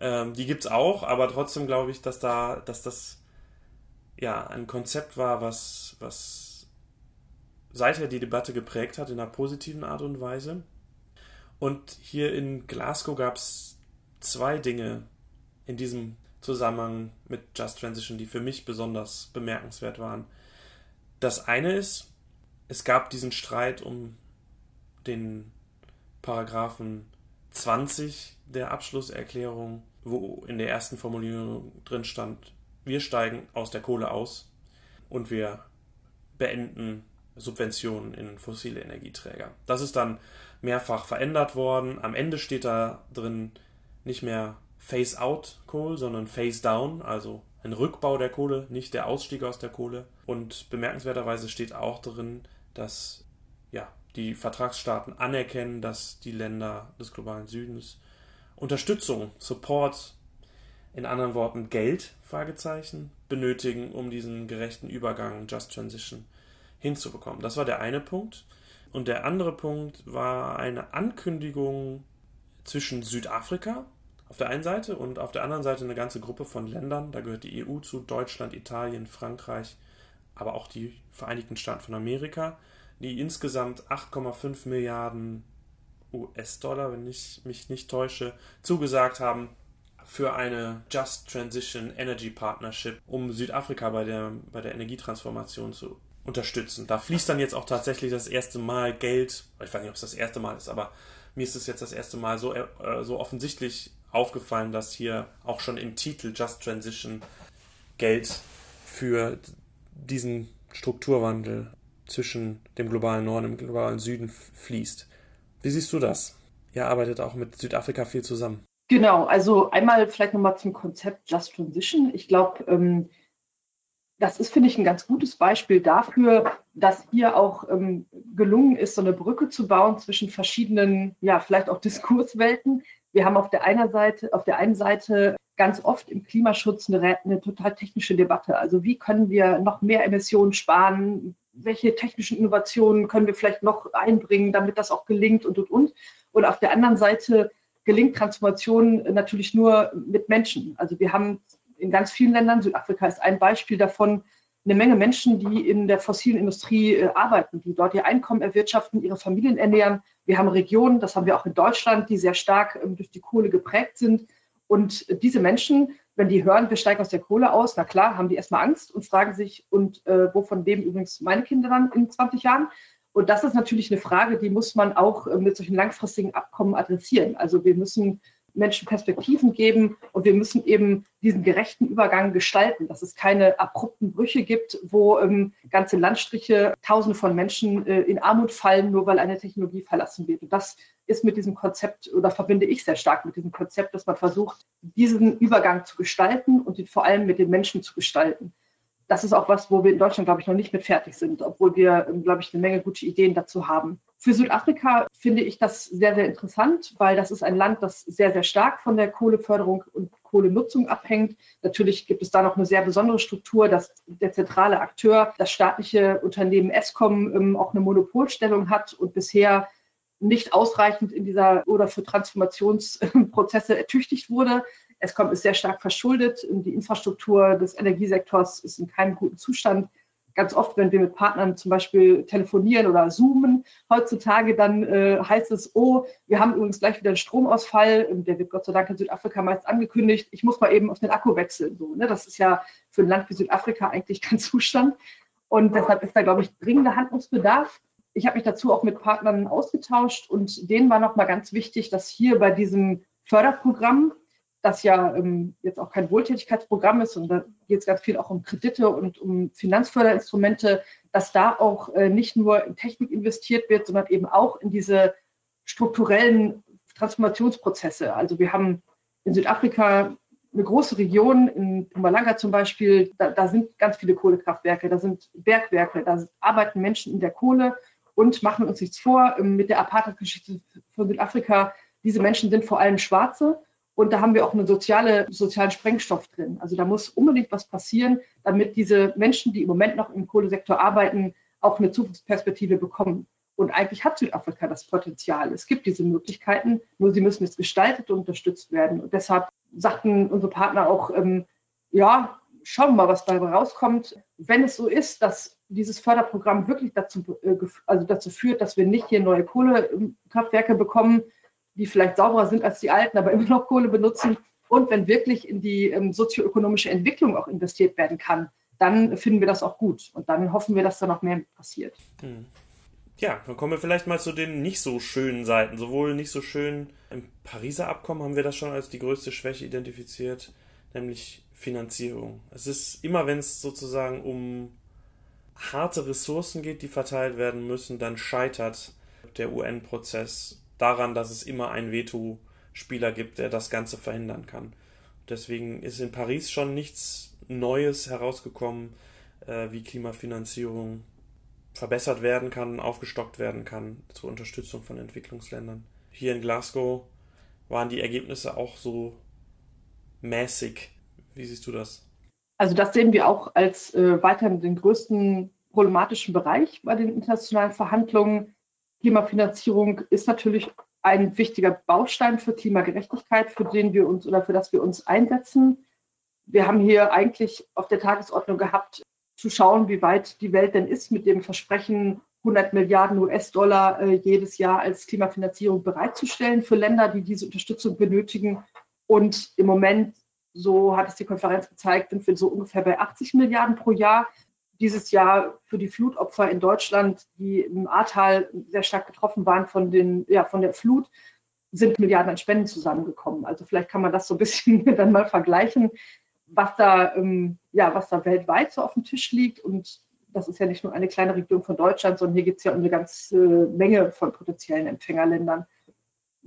Ähm, die es auch, aber trotzdem glaube ich, dass da, dass das ja ein Konzept war, was, was seither die Debatte geprägt hat in einer positiven Art und Weise. Und hier in Glasgow gab es zwei Dinge in diesem Zusammenhang mit Just Transition, die für mich besonders bemerkenswert waren. Das eine ist, es gab diesen Streit um den Paragraphen 20 der Abschlusserklärung, wo in der ersten Formulierung drin stand, wir steigen aus der Kohle aus und wir beenden Subventionen in fossile Energieträger. Das ist dann mehrfach verändert worden. Am Ende steht da drin nicht mehr Phase out Kohl, sondern Phase down, also ein Rückbau der Kohle, nicht der Ausstieg aus der Kohle. Und bemerkenswerterweise steht auch drin, dass ja, die Vertragsstaaten anerkennen, dass die Länder des globalen Südens Unterstützung, Support, in anderen Worten Geld, Fragezeichen, benötigen, um diesen gerechten Übergang, Just Transition, hinzubekommen. Das war der eine Punkt. Und der andere Punkt war eine Ankündigung zwischen Südafrika auf der einen Seite und auf der anderen Seite eine ganze Gruppe von Ländern. Da gehört die EU zu, Deutschland, Italien, Frankreich, aber auch die Vereinigten Staaten von Amerika, die insgesamt 8,5 Milliarden US-Dollar, wenn ich mich nicht täusche, zugesagt haben für eine Just Transition Energy Partnership, um Südafrika bei der, bei der Energietransformation zu unterstützen. Da fließt dann jetzt auch tatsächlich das erste Mal Geld, ich weiß nicht, ob es das erste Mal ist, aber mir ist es jetzt das erste Mal so, äh, so offensichtlich aufgefallen, dass hier auch schon im Titel Just Transition Geld für diesen Strukturwandel zwischen dem globalen Norden und dem globalen Süden fließt. Wie siehst du das? Ihr arbeitet auch mit Südafrika viel zusammen. Genau, also einmal vielleicht nochmal zum Konzept Just Transition. Ich glaube, ähm, das ist, finde ich, ein ganz gutes Beispiel dafür, dass hier auch ähm, gelungen ist, so eine Brücke zu bauen zwischen verschiedenen, ja, vielleicht auch Diskurswelten. Wir haben auf der einen Seite, auf der einen Seite ganz oft im Klimaschutz eine, eine total technische Debatte. Also wie können wir noch mehr Emissionen sparen? welche technischen Innovationen können wir vielleicht noch einbringen, damit das auch gelingt und, und, und. Und auf der anderen Seite gelingt Transformation natürlich nur mit Menschen. Also wir haben in ganz vielen Ländern, Südafrika ist ein Beispiel davon, eine Menge Menschen, die in der fossilen Industrie äh, arbeiten, die dort ihr Einkommen erwirtschaften, ihre Familien ernähren. Wir haben Regionen, das haben wir auch in Deutschland, die sehr stark ähm, durch die Kohle geprägt sind. Und diese Menschen, wenn die hören, wir steigen aus der Kohle aus, na klar, haben die erstmal Angst und fragen sich, und äh, wovon leben übrigens meine Kinder dann in 20 Jahren? Und das ist natürlich eine Frage, die muss man auch äh, mit solchen langfristigen Abkommen adressieren. Also wir müssen Menschen Perspektiven geben und wir müssen eben diesen gerechten Übergang gestalten, dass es keine abrupten Brüche gibt, wo ähm, ganze Landstriche, Tausende von Menschen äh, in Armut fallen, nur weil eine Technologie verlassen wird. Und das ist mit diesem Konzept oder verbinde ich sehr stark mit diesem Konzept, dass man versucht, diesen Übergang zu gestalten und ihn vor allem mit den Menschen zu gestalten das ist auch was, wo wir in Deutschland, glaube ich, noch nicht mit fertig sind, obwohl wir, glaube ich, eine Menge gute Ideen dazu haben. Für Südafrika finde ich das sehr, sehr interessant, weil das ist ein Land, das sehr, sehr stark von der Kohleförderung und Kohlenutzung abhängt. Natürlich gibt es da noch eine sehr besondere Struktur, dass der zentrale Akteur, das staatliche Unternehmen Eskom, ähm, auch eine Monopolstellung hat und bisher nicht ausreichend in dieser oder für Transformationsprozesse ertüchtigt wurde. Eskom ist sehr stark verschuldet. Die Infrastruktur des Energiesektors ist in keinem guten Zustand. Ganz oft, wenn wir mit Partnern zum Beispiel telefonieren oder zoomen, heutzutage dann äh, heißt es, oh, wir haben übrigens gleich wieder einen Stromausfall. Der wird Gott sei Dank in Südafrika meist angekündigt. Ich muss mal eben auf den Akku wechseln. So, ne? Das ist ja für ein Land wie Südafrika eigentlich kein Zustand. Und deshalb ist da, glaube ich, dringender Handlungsbedarf. Ich habe mich dazu auch mit Partnern ausgetauscht und denen war nochmal ganz wichtig, dass hier bei diesem Förderprogramm das ja ähm, jetzt auch kein Wohltätigkeitsprogramm ist und da geht es ganz viel auch um Kredite und um Finanzförderinstrumente, dass da auch äh, nicht nur in Technik investiert wird, sondern eben auch in diese strukturellen Transformationsprozesse. Also wir haben in Südafrika eine große Region, in Mpumalanga zum Beispiel, da, da sind ganz viele Kohlekraftwerke, da sind Bergwerke, da arbeiten Menschen in der Kohle und machen uns nichts vor, ähm, mit der Apartheid-Geschichte von Südafrika, diese Menschen sind vor allem Schwarze und da haben wir auch einen soziale, sozialen Sprengstoff drin. Also da muss unbedingt was passieren, damit diese Menschen, die im Moment noch im Kohlesektor arbeiten, auch eine Zukunftsperspektive bekommen. Und eigentlich hat Südafrika das Potenzial. Es gibt diese Möglichkeiten, nur sie müssen jetzt gestaltet und unterstützt werden. Und deshalb sagten unsere Partner auch, ähm, ja, schauen wir mal, was dabei rauskommt. Wenn es so ist, dass dieses Förderprogramm wirklich dazu, äh, also dazu führt, dass wir nicht hier neue Kohlekraftwerke bekommen, die vielleicht sauberer sind als die alten, aber immer noch Kohle benutzen. Und wenn wirklich in die ähm, sozioökonomische Entwicklung auch investiert werden kann, dann finden wir das auch gut. Und dann hoffen wir, dass da noch mehr passiert. Hm. Ja, dann kommen wir vielleicht mal zu den nicht so schönen Seiten. Sowohl nicht so schön im Pariser Abkommen haben wir das schon als die größte Schwäche identifiziert, nämlich Finanzierung. Es ist immer, wenn es sozusagen um harte Ressourcen geht, die verteilt werden müssen, dann scheitert der UN-Prozess daran, dass es immer einen Veto-Spieler gibt, der das Ganze verhindern kann. Deswegen ist in Paris schon nichts Neues herausgekommen, äh, wie Klimafinanzierung verbessert werden kann, aufgestockt werden kann zur Unterstützung von Entwicklungsländern. Hier in Glasgow waren die Ergebnisse auch so mäßig. Wie siehst du das? Also das sehen wir auch als äh, weiterhin den größten problematischen Bereich bei den internationalen Verhandlungen. Klimafinanzierung ist natürlich ein wichtiger Baustein für Klimagerechtigkeit, für den wir uns oder für das wir uns einsetzen. Wir haben hier eigentlich auf der Tagesordnung gehabt, zu schauen, wie weit die Welt denn ist mit dem Versprechen, 100 Milliarden US-Dollar äh, jedes Jahr als Klimafinanzierung bereitzustellen für Länder, die diese Unterstützung benötigen. Und im Moment, so hat es die Konferenz gezeigt, sind wir so ungefähr bei 80 Milliarden pro Jahr dieses Jahr für die Flutopfer in Deutschland, die im Ahrtal sehr stark getroffen waren von, den, ja, von der Flut, sind Milliarden an Spenden zusammengekommen. Also vielleicht kann man das so ein bisschen dann mal vergleichen, was da, ähm, ja, was da weltweit so auf dem Tisch liegt. Und das ist ja nicht nur eine kleine Region von Deutschland, sondern hier gibt es ja eine ganze Menge von potenziellen Empfängerländern.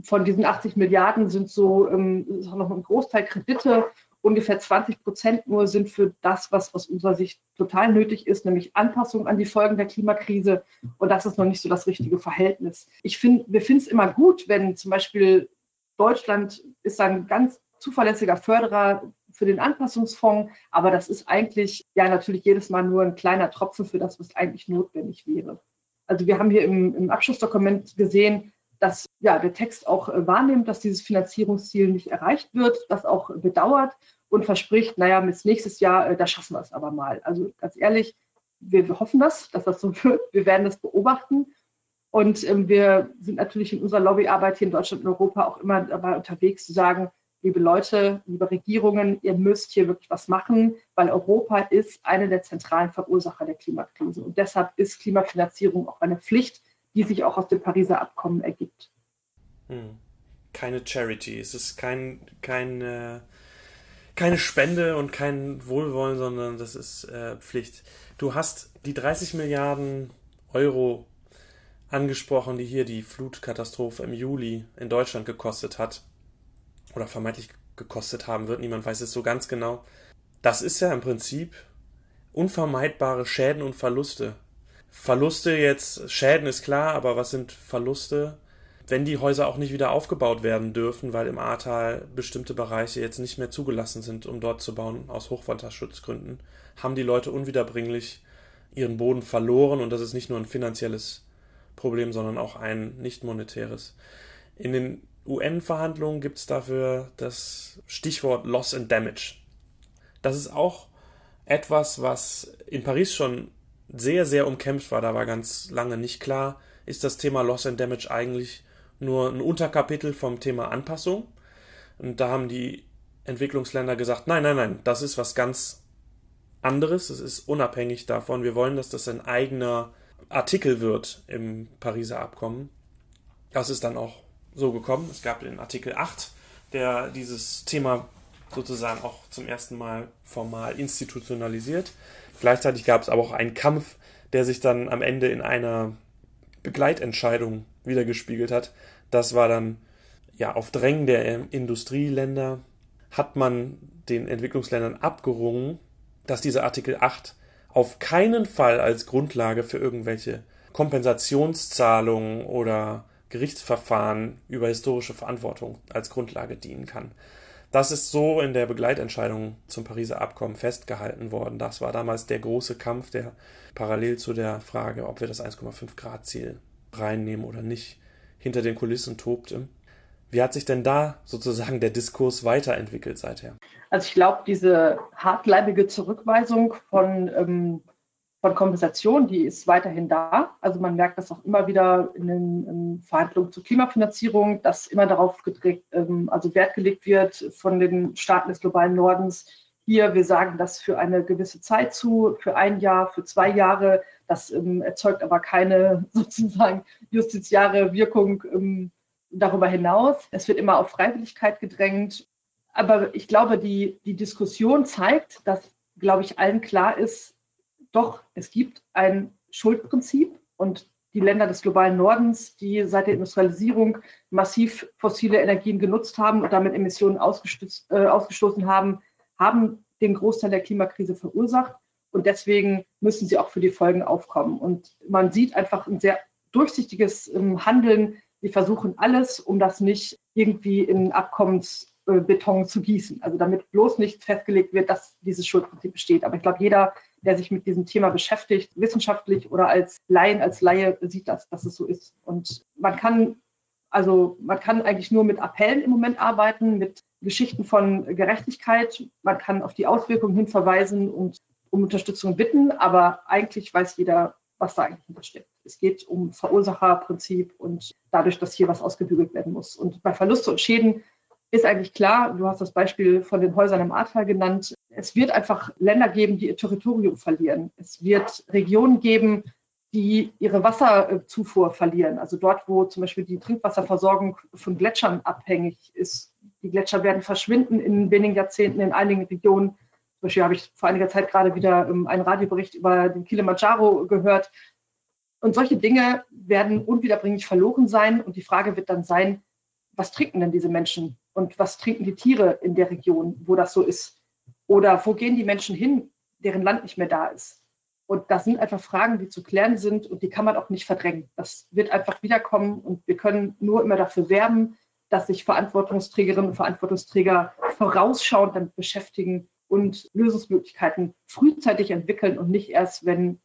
Von diesen 80 Milliarden sind so ähm, ist auch noch ein Großteil Kredite ungefähr 20 Prozent nur sind für das, was aus unserer Sicht total nötig ist, nämlich Anpassung an die Folgen der Klimakrise. Und das ist noch nicht so das richtige Verhältnis. Ich finde, wir finden es immer gut, wenn zum Beispiel Deutschland ist ein ganz zuverlässiger Förderer für den Anpassungsfonds, aber das ist eigentlich ja natürlich jedes Mal nur ein kleiner Tropfen für das, was eigentlich notwendig wäre. Also wir haben hier im, im Abschlussdokument gesehen, dass ja, der Text auch äh, wahrnimmt, dass dieses Finanzierungsziel nicht erreicht wird, das auch bedauert und verspricht, naja, bis nächstes Jahr, äh, da schaffen wir es aber mal. Also ganz ehrlich, wir, wir hoffen das, dass das so wird. Wir werden das beobachten. Und ähm, wir sind natürlich in unserer Lobbyarbeit hier in Deutschland und Europa auch immer dabei unterwegs zu sagen, liebe Leute, liebe Regierungen, ihr müsst hier wirklich was machen, weil Europa ist eine der zentralen Verursacher der Klimakrise. Und deshalb ist Klimafinanzierung auch eine Pflicht, die sich auch aus dem Pariser Abkommen ergibt. Keine Charity, es ist kein, kein, äh, keine Spende und kein Wohlwollen, sondern das ist äh, Pflicht. Du hast die 30 Milliarden Euro angesprochen, die hier die Flutkatastrophe im Juli in Deutschland gekostet hat oder vermeintlich gekostet haben wird, niemand weiß es so ganz genau. Das ist ja im Prinzip unvermeidbare Schäden und Verluste. Verluste jetzt, Schäden ist klar, aber was sind Verluste, wenn die Häuser auch nicht wieder aufgebaut werden dürfen, weil im Ahrtal bestimmte Bereiche jetzt nicht mehr zugelassen sind, um dort zu bauen aus Hochwasserschutzgründen, haben die Leute unwiederbringlich ihren Boden verloren und das ist nicht nur ein finanzielles Problem, sondern auch ein nicht monetäres. In den UN-Verhandlungen gibt es dafür das Stichwort Loss and Damage. Das ist auch etwas, was in Paris schon sehr, sehr umkämpft war. Da war ganz lange nicht klar, ist das Thema Loss and Damage eigentlich nur ein Unterkapitel vom Thema Anpassung. Und da haben die Entwicklungsländer gesagt, nein, nein, nein, das ist was ganz anderes. Es ist unabhängig davon. Wir wollen, dass das ein eigener Artikel wird im Pariser Abkommen. Das ist dann auch so gekommen. Es gab den Artikel 8, der dieses Thema sozusagen auch zum ersten Mal formal institutionalisiert. Gleichzeitig gab es aber auch einen Kampf, der sich dann am Ende in einer Begleitentscheidung wiedergespiegelt hat. Das war dann ja auf Drängen der Industrieländer hat man den Entwicklungsländern abgerungen, dass dieser Artikel 8 auf keinen Fall als Grundlage für irgendwelche Kompensationszahlungen oder Gerichtsverfahren über historische Verantwortung als Grundlage dienen kann. Das ist so in der Begleitentscheidung zum Pariser Abkommen festgehalten worden. Das war damals der große Kampf, der parallel zu der Frage, ob wir das 1,5 Grad Ziel reinnehmen oder nicht, hinter den Kulissen tobte. Wie hat sich denn da sozusagen der Diskurs weiterentwickelt seither? Also ich glaube, diese hartleibige Zurückweisung von ähm, von Kompensation, die ist weiterhin da. Also man merkt das auch immer wieder in den in Verhandlungen zur Klimafinanzierung, dass immer darauf gedreht, ähm, also Wert gelegt wird von den Staaten des globalen Nordens. Hier, wir sagen das für eine gewisse Zeit zu, für ein Jahr, für zwei Jahre. Das ähm, erzeugt aber keine sozusagen justiziare Wirkung ähm, darüber hinaus. Es wird immer auf Freiwilligkeit gedrängt. Aber ich glaube, die, die Diskussion zeigt, dass, glaube ich, allen klar ist, doch, es gibt ein Schuldprinzip und die Länder des globalen Nordens, die seit der Industrialisierung massiv fossile Energien genutzt haben und damit Emissionen äh, ausgestoßen haben, haben den Großteil der Klimakrise verursacht. Und deswegen müssen sie auch für die Folgen aufkommen. Und man sieht einfach ein sehr durchsichtiges ähm, Handeln. Sie versuchen alles, um das nicht irgendwie in Abkommensbeton zu gießen. Also damit bloß nicht festgelegt wird, dass dieses Schuldprinzip besteht. Aber ich glaube, jeder der sich mit diesem Thema beschäftigt, wissenschaftlich oder als Laien, als Laie sieht das, dass es so ist. Und man kann, also man kann eigentlich nur mit Appellen im Moment arbeiten, mit Geschichten von Gerechtigkeit. Man kann auf die Auswirkungen hin verweisen und um Unterstützung bitten, aber eigentlich weiß jeder, was da eigentlich hintersteckt. Es geht um Verursacherprinzip und dadurch, dass hier was ausgebügelt werden muss. Und bei Verluste und Schäden ist eigentlich klar, du hast das Beispiel von den Häusern im Ahrtal genannt, es wird einfach Länder geben, die ihr Territorium verlieren. Es wird Regionen geben, die ihre Wasserzufuhr verlieren. Also dort, wo zum Beispiel die Trinkwasserversorgung von Gletschern abhängig ist. Die Gletscher werden verschwinden in wenigen Jahrzehnten in einigen Regionen. Zum Beispiel habe ich vor einiger Zeit gerade wieder ähm, einen Radiobericht über den Kilimanjaro gehört. Und solche Dinge werden unwiederbringlich verloren sein. Und die Frage wird dann sein, was trinken denn diese Menschen? Und was trinken die Tiere in der Region, wo das so ist? Oder wo gehen die Menschen hin, deren Land nicht mehr da ist? Und das sind einfach Fragen, die zu klären sind und die kann man auch nicht verdrängen. Das wird einfach wiederkommen und wir können nur immer dafür werben, dass sich Verantwortungsträgerinnen und Verantwortungsträger vorausschauend damit beschäftigen und Lösungsmöglichkeiten frühzeitig entwickeln und nicht erst, wenn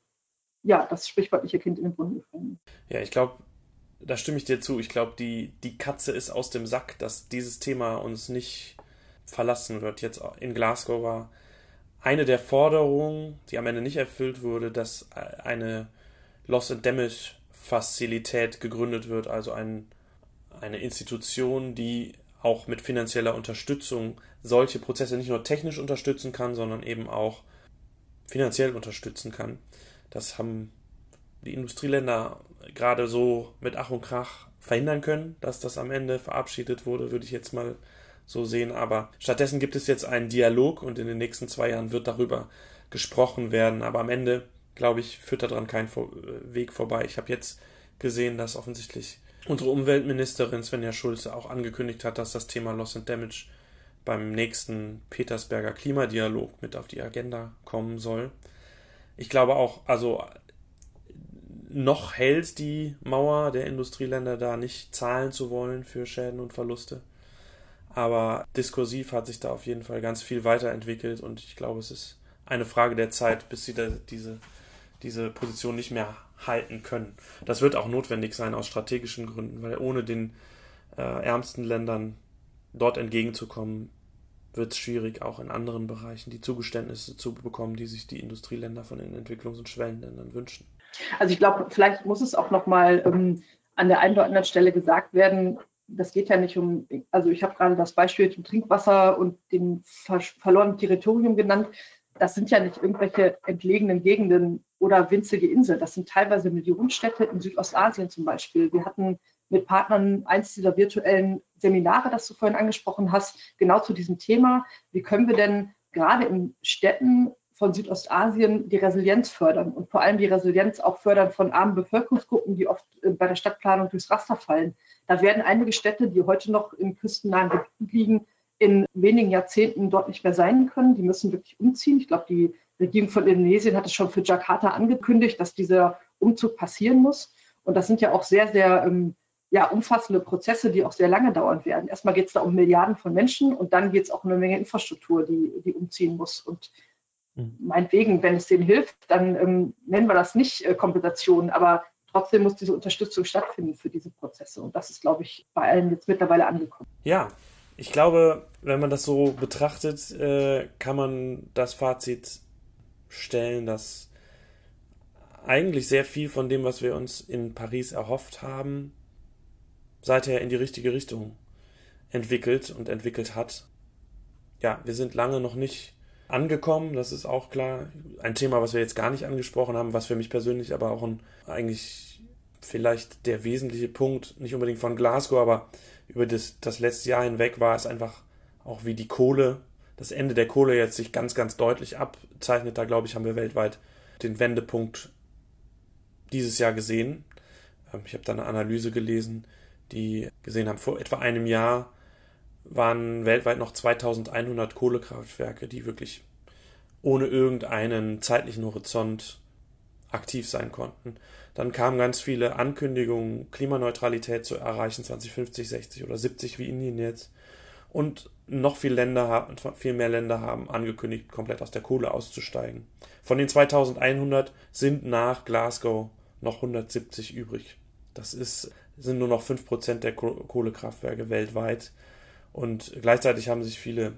ja, das sprichwörtliche Kind in den Brunnen gefallen. Ja, ich glaube, da stimme ich dir zu. Ich glaube, die, die Katze ist aus dem Sack, dass dieses Thema uns nicht verlassen wird. Jetzt in Glasgow war eine der Forderungen, die am Ende nicht erfüllt wurde, dass eine Loss and Damage Fazilität gegründet wird, also ein, eine Institution, die auch mit finanzieller Unterstützung solche Prozesse nicht nur technisch unterstützen kann, sondern eben auch finanziell unterstützen kann. Das haben die Industrieländer gerade so mit Ach und Krach verhindern können, dass das am Ende verabschiedet wurde, würde ich jetzt mal so sehen. Aber stattdessen gibt es jetzt einen Dialog und in den nächsten zwei Jahren wird darüber gesprochen werden. Aber am Ende, glaube ich, führt daran kein Weg vorbei. Ich habe jetzt gesehen, dass offensichtlich unsere Umweltministerin Svenja Schulze auch angekündigt hat, dass das Thema Loss and Damage beim nächsten Petersberger Klimadialog mit auf die Agenda kommen soll. Ich glaube auch, also noch hält die Mauer der Industrieländer da nicht zahlen zu wollen für Schäden und Verluste. Aber diskursiv hat sich da auf jeden Fall ganz viel weiterentwickelt und ich glaube, es ist eine Frage der Zeit, bis sie diese, diese Position nicht mehr halten können. Das wird auch notwendig sein aus strategischen Gründen, weil ohne den äh, ärmsten Ländern dort entgegenzukommen, wird es schwierig, auch in anderen Bereichen die Zugeständnisse zu bekommen, die sich die Industrieländer von den Entwicklungs- und Schwellenländern wünschen. Also ich glaube, vielleicht muss es auch nochmal ähm, an der einen oder anderen Stelle gesagt werden, das geht ja nicht um, also ich habe gerade das Beispiel zum Trinkwasser und dem ver verlorenen Territorium genannt. Das sind ja nicht irgendwelche entlegenen Gegenden oder winzige Inseln. Das sind teilweise Millionenstädte in Südostasien zum Beispiel. Wir hatten mit Partnern eins dieser virtuellen Seminare, das du vorhin angesprochen hast, genau zu diesem Thema. Wie können wir denn gerade in Städten von Südostasien die Resilienz fördern und vor allem die Resilienz auch fördern von armen Bevölkerungsgruppen, die oft äh, bei der Stadtplanung durchs Raster fallen. Da werden einige Städte, die heute noch in küstennahen Gebieten liegen, in wenigen Jahrzehnten dort nicht mehr sein können. Die müssen wirklich umziehen. Ich glaube, die Regierung von Indonesien hat es schon für Jakarta angekündigt, dass dieser Umzug passieren muss. Und das sind ja auch sehr, sehr ähm, ja, umfassende Prozesse, die auch sehr lange dauern werden. Erstmal geht es da um Milliarden von Menschen und dann geht es auch um eine Menge Infrastruktur, die, die umziehen muss. Und Mhm. Meinetwegen, wenn es denen hilft, dann ähm, nennen wir das nicht äh, Kompensation, aber trotzdem muss diese Unterstützung stattfinden für diese Prozesse. Und das ist, glaube ich, bei allen jetzt mittlerweile angekommen. Ja, ich glaube, wenn man das so betrachtet, äh, kann man das Fazit stellen, dass eigentlich sehr viel von dem, was wir uns in Paris erhofft haben, seither in die richtige Richtung entwickelt und entwickelt hat. Ja, wir sind lange noch nicht angekommen, das ist auch klar. Ein Thema, was wir jetzt gar nicht angesprochen haben, was für mich persönlich aber auch ein, eigentlich vielleicht der wesentliche Punkt, nicht unbedingt von Glasgow, aber über das, das letzte Jahr hinweg war es einfach auch wie die Kohle, das Ende der Kohle jetzt sich ganz, ganz deutlich abzeichnet. Da glaube ich, haben wir weltweit den Wendepunkt dieses Jahr gesehen. Ähm, ich habe da eine Analyse gelesen, die gesehen haben, vor etwa einem Jahr waren weltweit noch 2100 Kohlekraftwerke, die wirklich ohne irgendeinen zeitlichen Horizont aktiv sein konnten. Dann kamen ganz viele Ankündigungen, Klimaneutralität zu erreichen, 2050, 60 oder 70 wie Indien jetzt. Und noch viel, Länder, viel mehr Länder haben angekündigt, komplett aus der Kohle auszusteigen. Von den 2100 sind nach Glasgow noch 170 übrig. Das ist, sind nur noch 5% der Kohlekraftwerke weltweit. Und gleichzeitig haben sich viele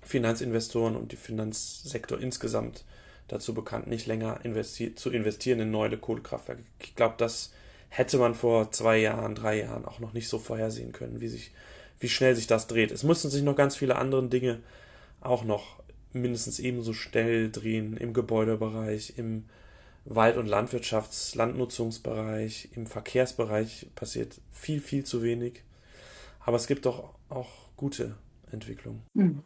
Finanzinvestoren und die Finanzsektor insgesamt dazu bekannt, nicht länger investi zu investieren in neue Kohlekraftwerke. Ich glaube, das hätte man vor zwei Jahren, drei Jahren auch noch nicht so vorhersehen können, wie sich, wie schnell sich das dreht. Es mussten sich noch ganz viele andere Dinge auch noch mindestens ebenso schnell drehen im Gebäudebereich, im Wald- und Landwirtschafts-, Landnutzungsbereich, im Verkehrsbereich passiert viel, viel zu wenig. Aber es gibt doch auch gute Entwicklung. Hm.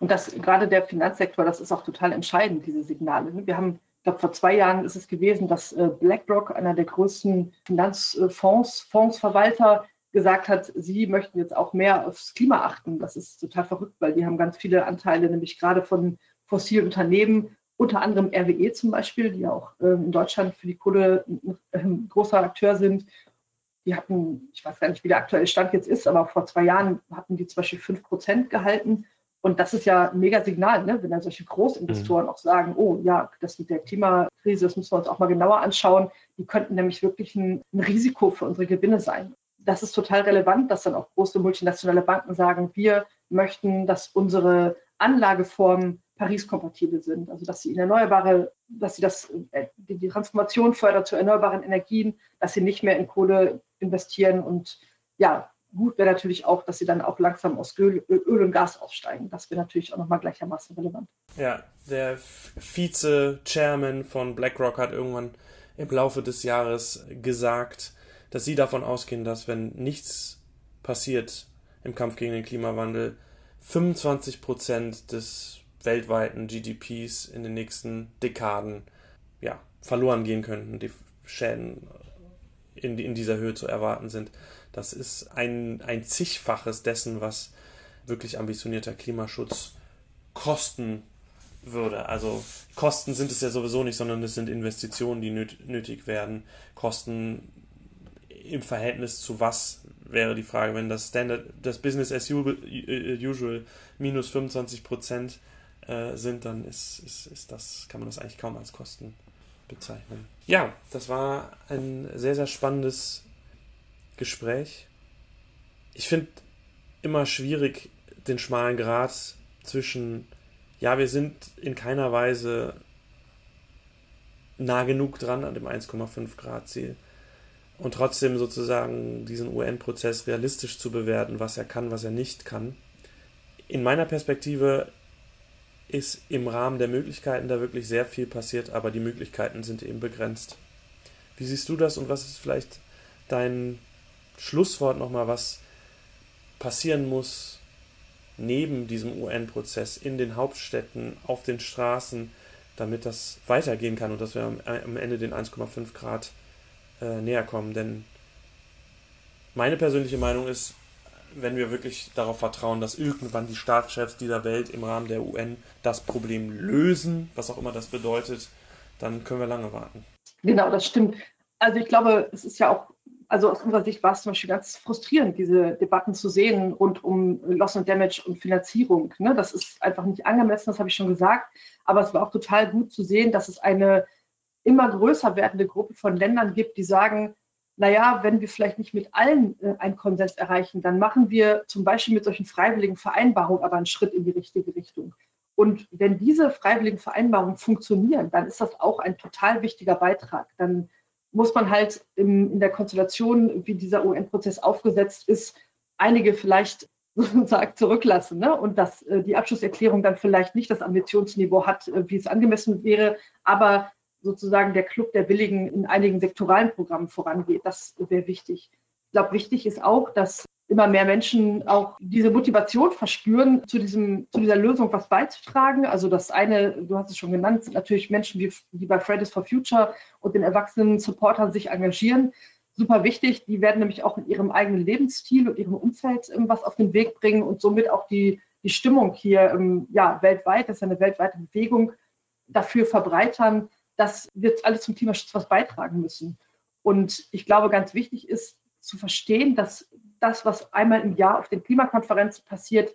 Und das gerade der Finanzsektor, das ist auch total entscheidend, diese Signale. Wir haben, ich glaube, vor zwei Jahren ist es gewesen, dass äh, BlackRock, einer der größten Finanzfonds, Fondsverwalter, gesagt hat, sie möchten jetzt auch mehr aufs Klima achten. Das ist total verrückt, weil die haben ganz viele Anteile, nämlich gerade von fossilen Unternehmen, unter anderem RWE zum Beispiel, die auch ähm, in Deutschland für die Kohle ein großer Akteur sind die hatten, ich weiß gar nicht, wie der aktuelle Stand jetzt ist, aber vor zwei Jahren hatten die zum Beispiel 5 Prozent gehalten. Und das ist ja ein mega Signal, ne? wenn dann solche Großinvestoren mhm. auch sagen, oh ja, das mit der Klimakrise, das müssen wir uns auch mal genauer anschauen. Die könnten nämlich wirklich ein, ein Risiko für unsere Gewinne sein. Das ist total relevant, dass dann auch große multinationale Banken sagen, wir möchten, dass unsere Anlageformen Paris-kompatibel sind, also dass sie in erneuerbare, dass sie das, äh, die Transformation fördert zu erneuerbaren Energien, dass sie nicht mehr in Kohle investieren und ja, gut wäre natürlich auch, dass sie dann auch langsam aus Öl, Öl und Gas aussteigen. Das wäre natürlich auch nochmal gleichermaßen relevant. Ja, der Vize-Chairman von BlackRock hat irgendwann im Laufe des Jahres gesagt, dass sie davon ausgehen, dass wenn nichts passiert im Kampf gegen den Klimawandel, 25 Prozent des weltweiten GDPs in den nächsten Dekaden ja, verloren gehen könnten, die Schäden in, in dieser Höhe zu erwarten sind. Das ist ein, ein zigfaches dessen, was wirklich ambitionierter Klimaschutz kosten würde. Also Kosten sind es ja sowieso nicht, sondern es sind Investitionen, die nötig werden. Kosten im Verhältnis zu was wäre die Frage, wenn das Standard, das Business as usual minus 25 Prozent äh, sind, dann ist, ist, ist das, kann man das eigentlich kaum als Kosten bezeichnen. Ja, das war ein sehr, sehr spannendes Gespräch. Ich finde immer schwierig den schmalen Grat zwischen, ja, wir sind in keiner Weise nah genug dran an dem 1,5 Grad Ziel und trotzdem sozusagen diesen UN-Prozess realistisch zu bewerten, was er kann, was er nicht kann. In meiner Perspektive ist im Rahmen der Möglichkeiten da wirklich sehr viel passiert, aber die Möglichkeiten sind eben begrenzt. Wie siehst du das und was ist vielleicht dein Schlusswort nochmal, was passieren muss neben diesem UN-Prozess in den Hauptstädten, auf den Straßen, damit das weitergehen kann und dass wir am Ende den 1,5 Grad äh, näher kommen. Denn meine persönliche Meinung ist, wenn wir wirklich darauf vertrauen, dass irgendwann die Staatschefs dieser Welt im Rahmen der UN das Problem lösen, was auch immer das bedeutet, dann können wir lange warten. Genau, das stimmt. Also ich glaube, es ist ja auch, also aus unserer Sicht war es zum Beispiel ganz frustrierend, diese Debatten zu sehen rund um Loss and Damage und Finanzierung. Ne? Das ist einfach nicht angemessen, das habe ich schon gesagt. Aber es war auch total gut zu sehen, dass es eine immer größer werdende Gruppe von Ländern gibt, die sagen, naja, wenn wir vielleicht nicht mit allen äh, einen Konsens erreichen, dann machen wir zum Beispiel mit solchen freiwilligen Vereinbarungen aber einen Schritt in die richtige Richtung. Und wenn diese freiwilligen Vereinbarungen funktionieren, dann ist das auch ein total wichtiger Beitrag. Dann muss man halt in, in der Konstellation, wie dieser UN-Prozess aufgesetzt ist, einige vielleicht sozusagen zurücklassen ne? und dass äh, die Abschlusserklärung dann vielleicht nicht das Ambitionsniveau hat, äh, wie es angemessen wäre, aber sozusagen der Club der Billigen in einigen sektoralen Programmen vorangeht. Das wäre wichtig. Ich glaube, wichtig ist auch, dass immer mehr Menschen auch diese Motivation verspüren, zu, diesem, zu dieser Lösung was beizutragen. Also das eine, du hast es schon genannt, sind natürlich Menschen, wie, die bei Fridays for Future und den erwachsenen Supportern sich engagieren. Super wichtig. Die werden nämlich auch in ihrem eigenen Lebensstil und ihrem Umfeld was auf den Weg bringen und somit auch die, die Stimmung hier ja, weltweit, das ist eine weltweite Bewegung, dafür verbreitern, dass wir alles zum Klimaschutz was beitragen müssen. Und ich glaube, ganz wichtig ist zu verstehen, dass das, was einmal im Jahr auf den Klimakonferenzen passiert,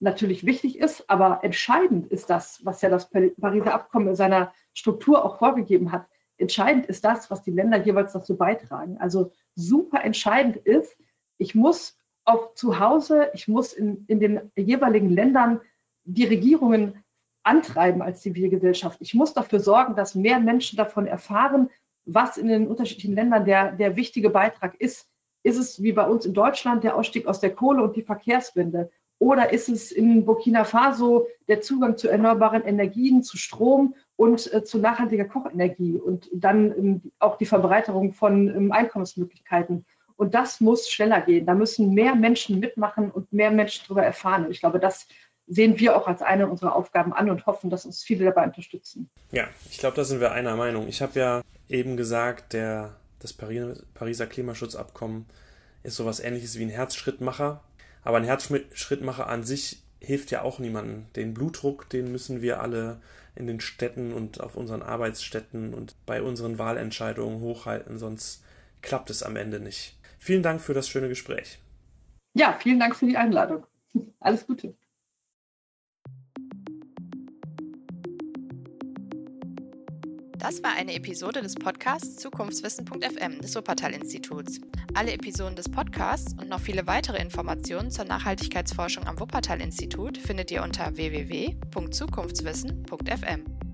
natürlich wichtig ist, aber entscheidend ist das, was ja das Pariser Abkommen in seiner Struktur auch vorgegeben hat. Entscheidend ist das, was die Länder jeweils dazu beitragen. Also super entscheidend ist, ich muss auch zu Hause, ich muss in, in den jeweiligen Ländern die Regierungen antreiben als Zivilgesellschaft. Ich muss dafür sorgen, dass mehr Menschen davon erfahren, was in den unterschiedlichen Ländern der, der wichtige Beitrag ist. Ist es wie bei uns in Deutschland der Ausstieg aus der Kohle und die Verkehrswende? Oder ist es in Burkina Faso der Zugang zu erneuerbaren Energien, zu Strom und äh, zu nachhaltiger Kochenergie und dann ähm, auch die Verbreiterung von ähm, Einkommensmöglichkeiten? Und das muss schneller gehen. Da müssen mehr Menschen mitmachen und mehr Menschen darüber erfahren. Und ich glaube, das sehen wir auch als eine unserer Aufgaben an und hoffen, dass uns viele dabei unterstützen. Ja, ich glaube, da sind wir einer Meinung. Ich habe ja eben gesagt, der, das Pariser Klimaschutzabkommen ist sowas ähnliches wie ein Herzschrittmacher. Aber ein Herzschrittmacher an sich hilft ja auch niemandem. Den Blutdruck, den müssen wir alle in den Städten und auf unseren Arbeitsstätten und bei unseren Wahlentscheidungen hochhalten, sonst klappt es am Ende nicht. Vielen Dank für das schöne Gespräch. Ja, vielen Dank für die Einladung. Alles Gute. Das war eine Episode des Podcasts Zukunftswissen.fm des Wuppertal-Instituts. Alle Episoden des Podcasts und noch viele weitere Informationen zur Nachhaltigkeitsforschung am Wuppertal-Institut findet ihr unter www.zukunftswissen.fm.